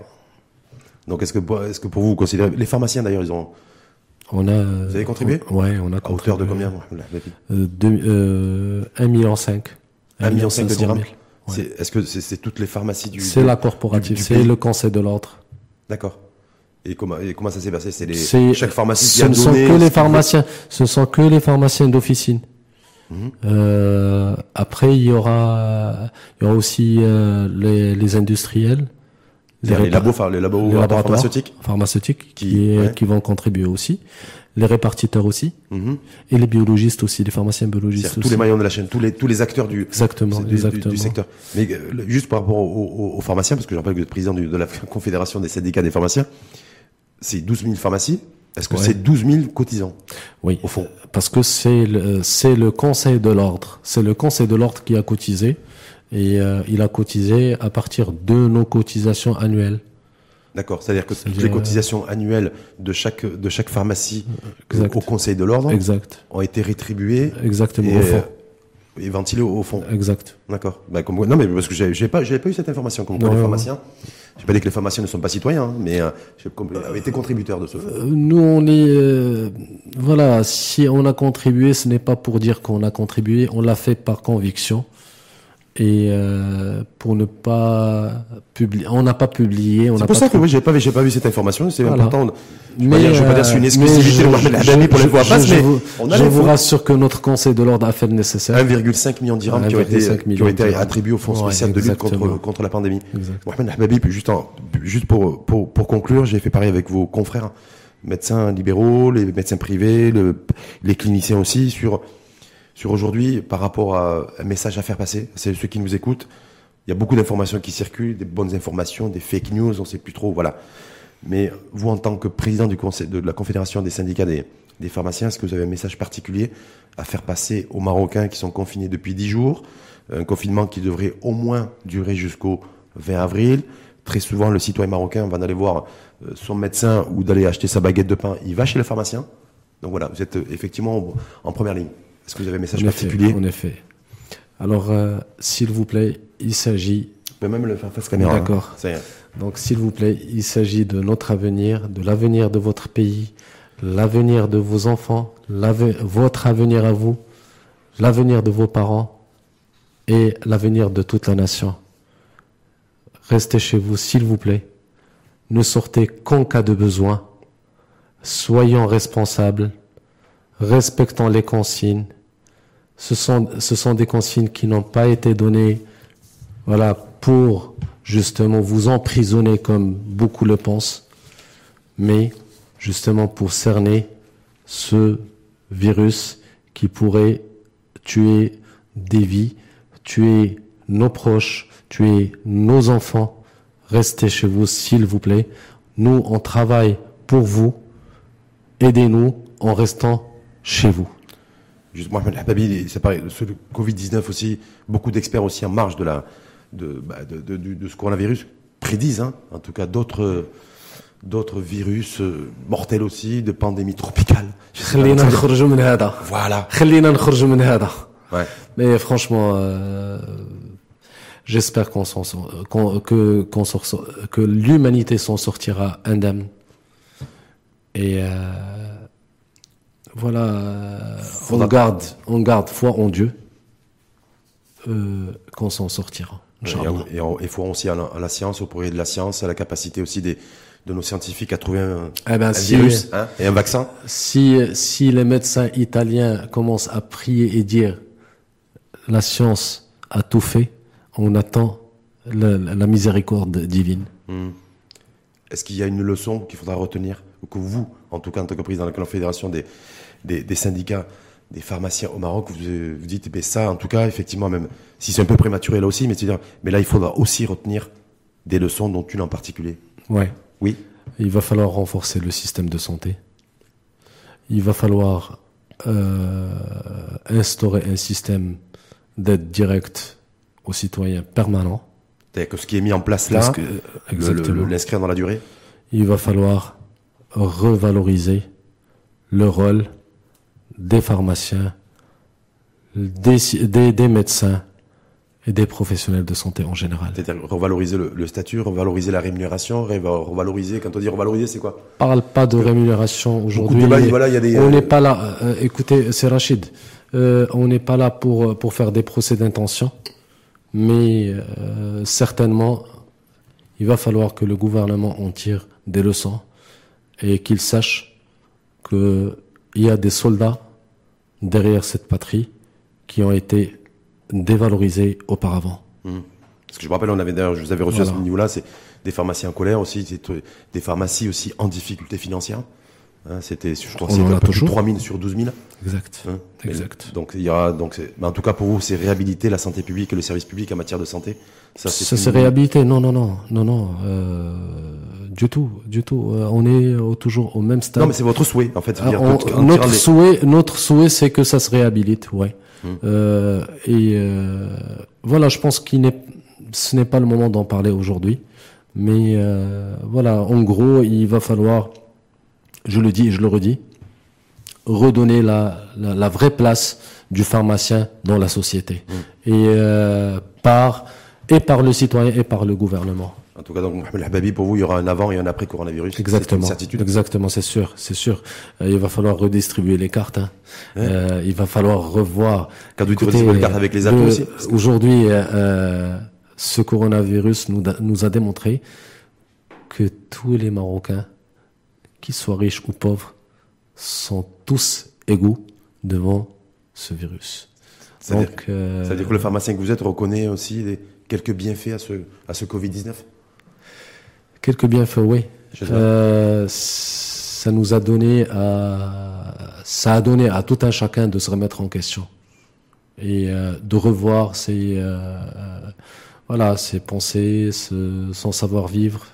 Donc est-ce que, est-ce que pour vous, vous considérez les pharmaciens d'ailleurs, ils ont.
On a.
Vous avez contribué
Ouais, on a.
À hauteur de combien
euh, deux, euh, 1 million 5.
1 million 5 de dirhams. Est-ce que c'est toutes les pharmacies du.
C'est la corporative, c'est le conseil de l'ordre.
D'accord. Et comment, comment ça s'est passé? C'est les chaque pharmacie
qui a donné. Ce sont que les pharmaciens. Ce sont que les pharmaciens d'officine. Mhm. Euh, après, il y aura, il y aura aussi euh, les, les, industriels,
les, les, labos, les, labos les laboratoires pharmaceutiques,
pharmaceutiques qui, qui vont contribuer aussi, les répartiteurs aussi, mhm. et les biologistes aussi, les pharmaciens biologistes aussi.
Tous les maillons de la chaîne, tous les tous les acteurs du
exactement,
du,
exactement.
Du, secteur. Mais euh, juste par rapport aux, aux, pharmaciens, parce que je rappelle que vous êtes président de la confédération des syndicats des pharmaciens c'est 12 000 pharmacies. Est-ce que c'est 12 000 cotisants
Oui, au fond? Parce que c'est le, c'est le Conseil de l'ordre. C'est le Conseil de l'ordre qui a cotisé. Et euh, il a cotisé à partir de nos cotisations annuelles.
D'accord, c'est-à-dire que toutes les cotisations annuelles de chaque de chaque pharmacie au Conseil de l'ordre
exact.
ont été rétribuées.
Exactement. au fond
et ventilé au, fond.
Exact.
D'accord. Bah, comme, non, mais parce que j'ai pas, j'avais pas eu cette information. Comme quoi, les pharmaciens, j'ai pas dit que les pharmaciens ne sont pas citoyens, hein, mais euh, j'ai été contributeur de ce
fait. Euh, nous, on est, euh, voilà, si on a contribué, ce n'est pas pour dire qu'on a contribué, on l'a fait par conviction et euh, pour ne pas publier, on n'a pas publié.
C'est pour ça que oui, j'ai pas, j'ai pas vu cette information. C'est important. Je ne veux pas dire c'est une euh, exclusivité
de pour les voix passes, mais je vous rassure que notre Conseil de l'ordre a fait le nécessaire.
1,5 million de dirhams qui ont été, qui ont été attribués au Fonds spécial de lutte contre, contre la pandémie. Mohamed Habib, juste, juste pour, pour, pour conclure, j'ai fait pareil avec vos confrères médecins libéraux, les médecins privés, le, les cliniciens aussi sur sur aujourd'hui par rapport à un message à faire passer. C'est ceux qui nous écoutent. Il y a beaucoup d'informations qui circulent, des bonnes informations, des fake news, on sait plus trop, voilà. Mais vous, en tant que président du conseil de la Confédération des syndicats des, des pharmaciens, est-ce que vous avez un message particulier à faire passer aux Marocains qui sont confinés depuis 10 jours? Un confinement qui devrait au moins durer jusqu'au 20 avril. Très souvent, le citoyen marocain va aller voir euh, son médecin ou d'aller acheter sa baguette de pain. Il va chez le pharmacien. Donc voilà, vous êtes euh, effectivement en première ligne. Est-ce que vous avez un message particulier
En effet. Alors, euh, s'il vous plaît, il s'agit.
Mais même le faire face caméra.
Hein. D'accord. Donc, s'il vous plaît, il s'agit de notre avenir, de l'avenir de votre pays, l'avenir de vos enfants, votre avenir à vous, l'avenir de vos parents et l'avenir de toute la nation. Restez chez vous, s'il vous plaît. Ne sortez qu'en cas de besoin. Soyons responsables, respectons les consignes. Ce sont, ce sont des consignes qui n'ont pas été données, voilà, pour justement vous emprisonner comme beaucoup le pensent, mais justement pour cerner ce virus qui pourrait tuer des vies, tuer nos proches, tuer nos enfants. Restez chez vous, s'il vous plaît. Nous, on travaille pour vous. Aidez-nous en restant chez vous.
Justement, c'est pareil, ce Covid-19 aussi, beaucoup d'experts aussi en marge de, la, de, bah, de, de, ce coronavirus prédisent, hein, en tout cas d'autres d'autres virus euh, mortels aussi, de pandémies tropicales.
Voilà. Ouais. Mais franchement, euh, j'espère qu'on s'en que qu'on que l'humanité s'en sortira indemne. Et euh, voilà, on garde, on garde foi en Dieu, euh, qu'on s'en sortira.
Et il faut aussi à la, science, au progrès de la science, à la capacité aussi des, de nos scientifiques à trouver un, eh ben, virus hein, et un vaccin.
Si, si les médecins italiens commencent à prier et dire la science a tout fait, on attend la, miséricorde divine. Hmm.
Est-ce qu'il y a une leçon qu'il faudra retenir, ou que vous, en tout cas en tant que président de la Confédération des, des, syndicats des pharmaciens au Maroc, vous vous dites, ben ça, en tout cas, effectivement, même si c'est un peu prématuré là aussi, mais, dire, mais là, il faudra aussi retenir des leçons, dont une en particulier.
Ouais.
Oui.
Il va falloir renforcer le système de santé. Il va falloir euh, instaurer un système d'aide directe aux citoyens permanent.
Que ce qui est mis en place là, l'inscrire dans la durée?
Il va falloir revaloriser le rôle des pharmaciens, des, des, médecins et des professionnels de santé en général.
C'est-à-dire revaloriser le, statut, revaloriser la rémunération, revaloriser, quand on dit revaloriser, c'est quoi?
Parle pas de rémunération aujourd'hui. On n'est pas là, euh, écoutez, c'est Rachid, euh, on n'est pas là pour, pour faire des procès d'intention, mais euh, certainement, il va falloir que le gouvernement en tire des leçons et qu'il sache qu'il y a des soldats derrière cette patrie qui ont été dévalorisés auparavant.
Mmh. Parce que je me rappelle, on avait d'ailleurs, je vous avais reçu à ce niveau-là, c'est des pharmaciens en colère aussi, des pharmacies aussi en difficulté financière. Hein, c'était, je crois, c'est un peu plus de 3 000 sur 12 000.
Exact.
Hein,
exact.
donc il y aura, donc, mais en tout cas pour vous, c'est réhabiliter la santé publique et le service public en matière de santé.
Ça, c'est, ça, réhabiliter. Non, non, non, non, non. Euh, du tout, du tout. Euh, on est toujours au même stade.
Non, mais c'est votre souhait, en fait.
Euh, notre souhait, notre souhait, c'est que ça se réhabilite, ouais. Hum. Euh, et euh, voilà, je pense qu'il n'est, ce n'est pas le moment d'en parler aujourd'hui, mais voilà, en gros, il va falloir je le dis et je le redis, redonner la, la, vraie place du pharmacien dans la société. Mm. Et, euh, par, et par le citoyen et par le gouvernement.
En tout cas, donc, Mohamed Hababi, pour vous, il y aura un avant et un après coronavirus.
Exactement. certitude. Exactement, c'est sûr, c'est sûr. Euh, il va falloir redistribuer les cartes. Hein. Euh, il va falloir revoir.
Quand vous redistribuez les cartes avec les impôts aussi.
Aujourd'hui, ce coronavirus nous, nous a démontré que tous les Marocains qu'ils soient riches ou pauvres, sont tous égaux devant ce virus.
Donc, euh, ça veut dire que le pharmacien que vous êtes reconnaît aussi les, quelques bienfaits à ce, à ce Covid-19
Quelques bienfaits, oui. Euh, ça nous a donné à, ça a donné à tout un chacun de se remettre en question et euh, de revoir ses, euh, voilà, ses pensées, son savoir-vivre,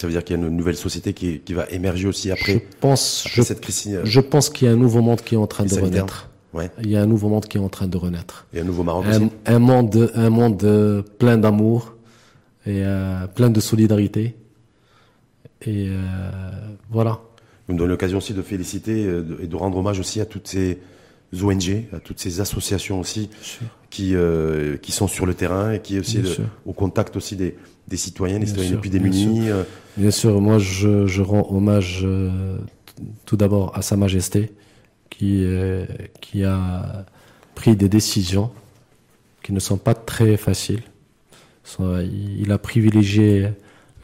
ça veut dire qu'il y a une nouvelle société qui, qui va émerger aussi après,
je pense, je, cette crise. Euh, je pense qu'il y a un nouveau monde qui est en train de renaître. Ouais. Il y a un nouveau monde qui est en train de renaître.
Et un nouveau Maroc
un,
aussi.
Un monde, un monde euh, plein d'amour et euh, plein de solidarité. Et euh, voilà.
Vous me donnez l'occasion aussi de féliciter et de rendre hommage aussi à toutes ces ONG, à toutes ces associations aussi qui euh, qui sont sur le terrain et qui aussi au contact aussi des, des citoyens, des citoyens les plus démunis.
Euh. Bien sûr, moi je, je rends hommage euh, tout d'abord à Sa Majesté qui qui a pris des décisions qui ne sont pas très faciles. Il a privilégié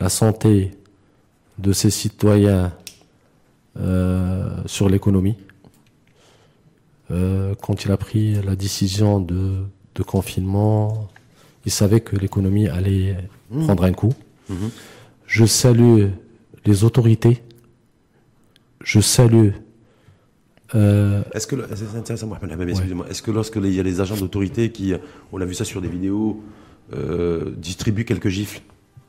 la santé de ses citoyens sur l'économie euh, quand il a pris la décision de, de confinement, il savait que l'économie allait mmh. prendre un coup. Mmh. Je salue les autorités. Je salue.
Euh, est-ce que c'est intéressant, excusez-moi. Est-ce que lorsque il y a les agents d'autorité qui, on a vu ça sur des vidéos, euh, distribuent quelques gifles,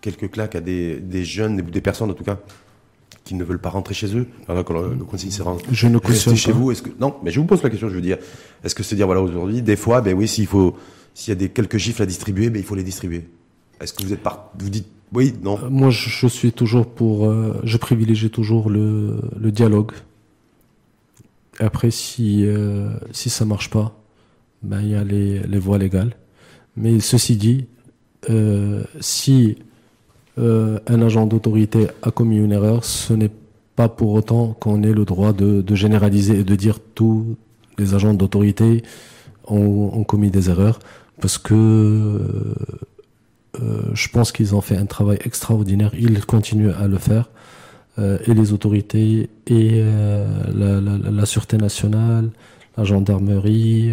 quelques claques à des, des jeunes, des personnes en tout cas, qui ne veulent pas rentrer chez eux. Alors quand le, conseil s'est
je ne cautionne
chez vous. Est-ce que non Mais je vous pose la question. Je veux dire, est-ce que c'est dire voilà aujourd'hui, des fois, ben oui, s'il faut, s'il y a des quelques gifles à distribuer, ben il faut les distribuer. Est-ce que vous êtes par, vous dites oui, non?
Euh, Moi, je, suis toujours pour, euh, je privilégie toujours le, le dialogue. Après, si euh, si ça marche pas, ben il y a les, les voies légales. Mais ceci dit, si euh, un agent d'autorité a commis une erreur, ce n'est pas pour autant qu'on ait le droit de, généraliser et de dire tous les agents d'autorité ont, commis des erreurs, parce que euh, euh, je pense qu'ils ont fait un travail extraordinaire, ils continuent à le faire, et les autorités, et la, Sûreté nationale, la gendarmerie,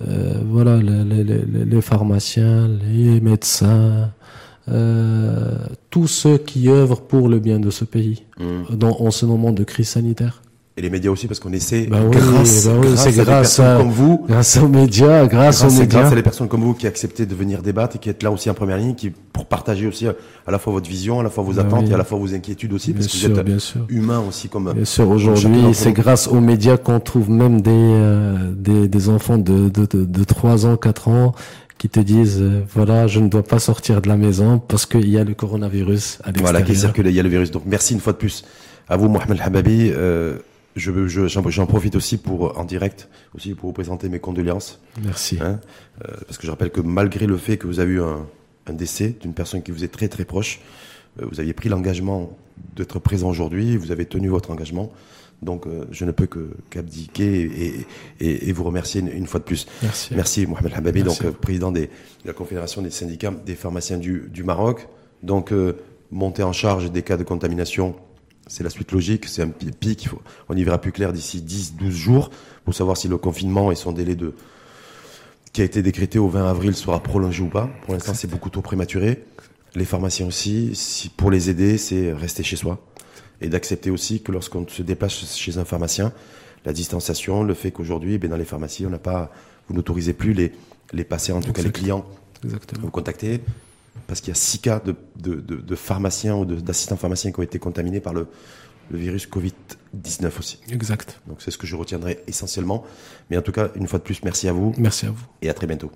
voilà, les pharmaciens, les médecins, euh, tous ceux qui œuvrent pour le bien de ce pays mmh. dans, en ce moment de crise sanitaire.
Et les médias aussi, parce qu'on essaie,
bah grâce, bah grâce, à des personnes comme vous,
grâce aux médias, grâce, aux médias, grâce à des personnes comme vous qui acceptez de venir débattre et qui êtes là aussi en première ligne, qui pour partager aussi à la fois votre vision, à la fois vos bah attentes et à la fois vos inquiétudes aussi, parce que vous êtes bien sûr. humain aussi comme.
Bien sûr, aujourd'hui, c'est grâce aux médias qu'on trouve même des, euh, des, des enfants de, de, de, de 3 ans, 4 ans qui te disent euh, voilà je ne dois pas sortir de la maison parce qu'il y a le coronavirus à
Voilà qui circule, il y a le virus. Donc merci une fois de plus à vous Mohamed Hababi. Euh, je, j'en, profite aussi pour en direct aussi pour vous présenter mes condoléances.
Merci.
Hein, euh, parce que je rappelle que malgré le fait que vous avez eu un, un décès d'une personne qui vous est très très proche, euh, vous aviez pris l'engagement d'être présent aujourd'hui, vous avez tenu votre engagement. Donc euh, je ne peux que qu'abdiquer et, et, et, vous remercier une, fois de plus.
Merci.
Merci Mohamed Hababi, donc président des, de la Confédération des syndicats des pharmaciens du, du Maroc. Donc monter en charge des cas de contamination, c'est la suite logique, c'est un pic. Il faut, on y verra plus clair d'ici 10-12 jours pour savoir si le confinement et son délai de qui a été décrété au 20 avril sera prolongé ou pas. Pour l'instant, c'est beaucoup trop prématuré. Les pharmaciens aussi, si, pour les aider, c'est rester chez soi et d'accepter aussi que lorsqu'on se déplace chez un pharmacien, la distanciation, le fait qu'aujourd'hui, ben, dans les pharmacies, on n'a pas, vous n'autorisez plus les, les patients, en tout cas les clients,
Exactement.
vous contacter, parce qu'il y a 6 cas de, de, de, pharmaciens ou d'assistants pharmaciens qui ont été contaminés par le, le virus Covid-19 aussi.
Exact.
Donc c'est ce que je retiendrai essentiellement. Mais en tout cas, une fois de plus, merci à vous.
Merci à vous.
Et à très bientôt.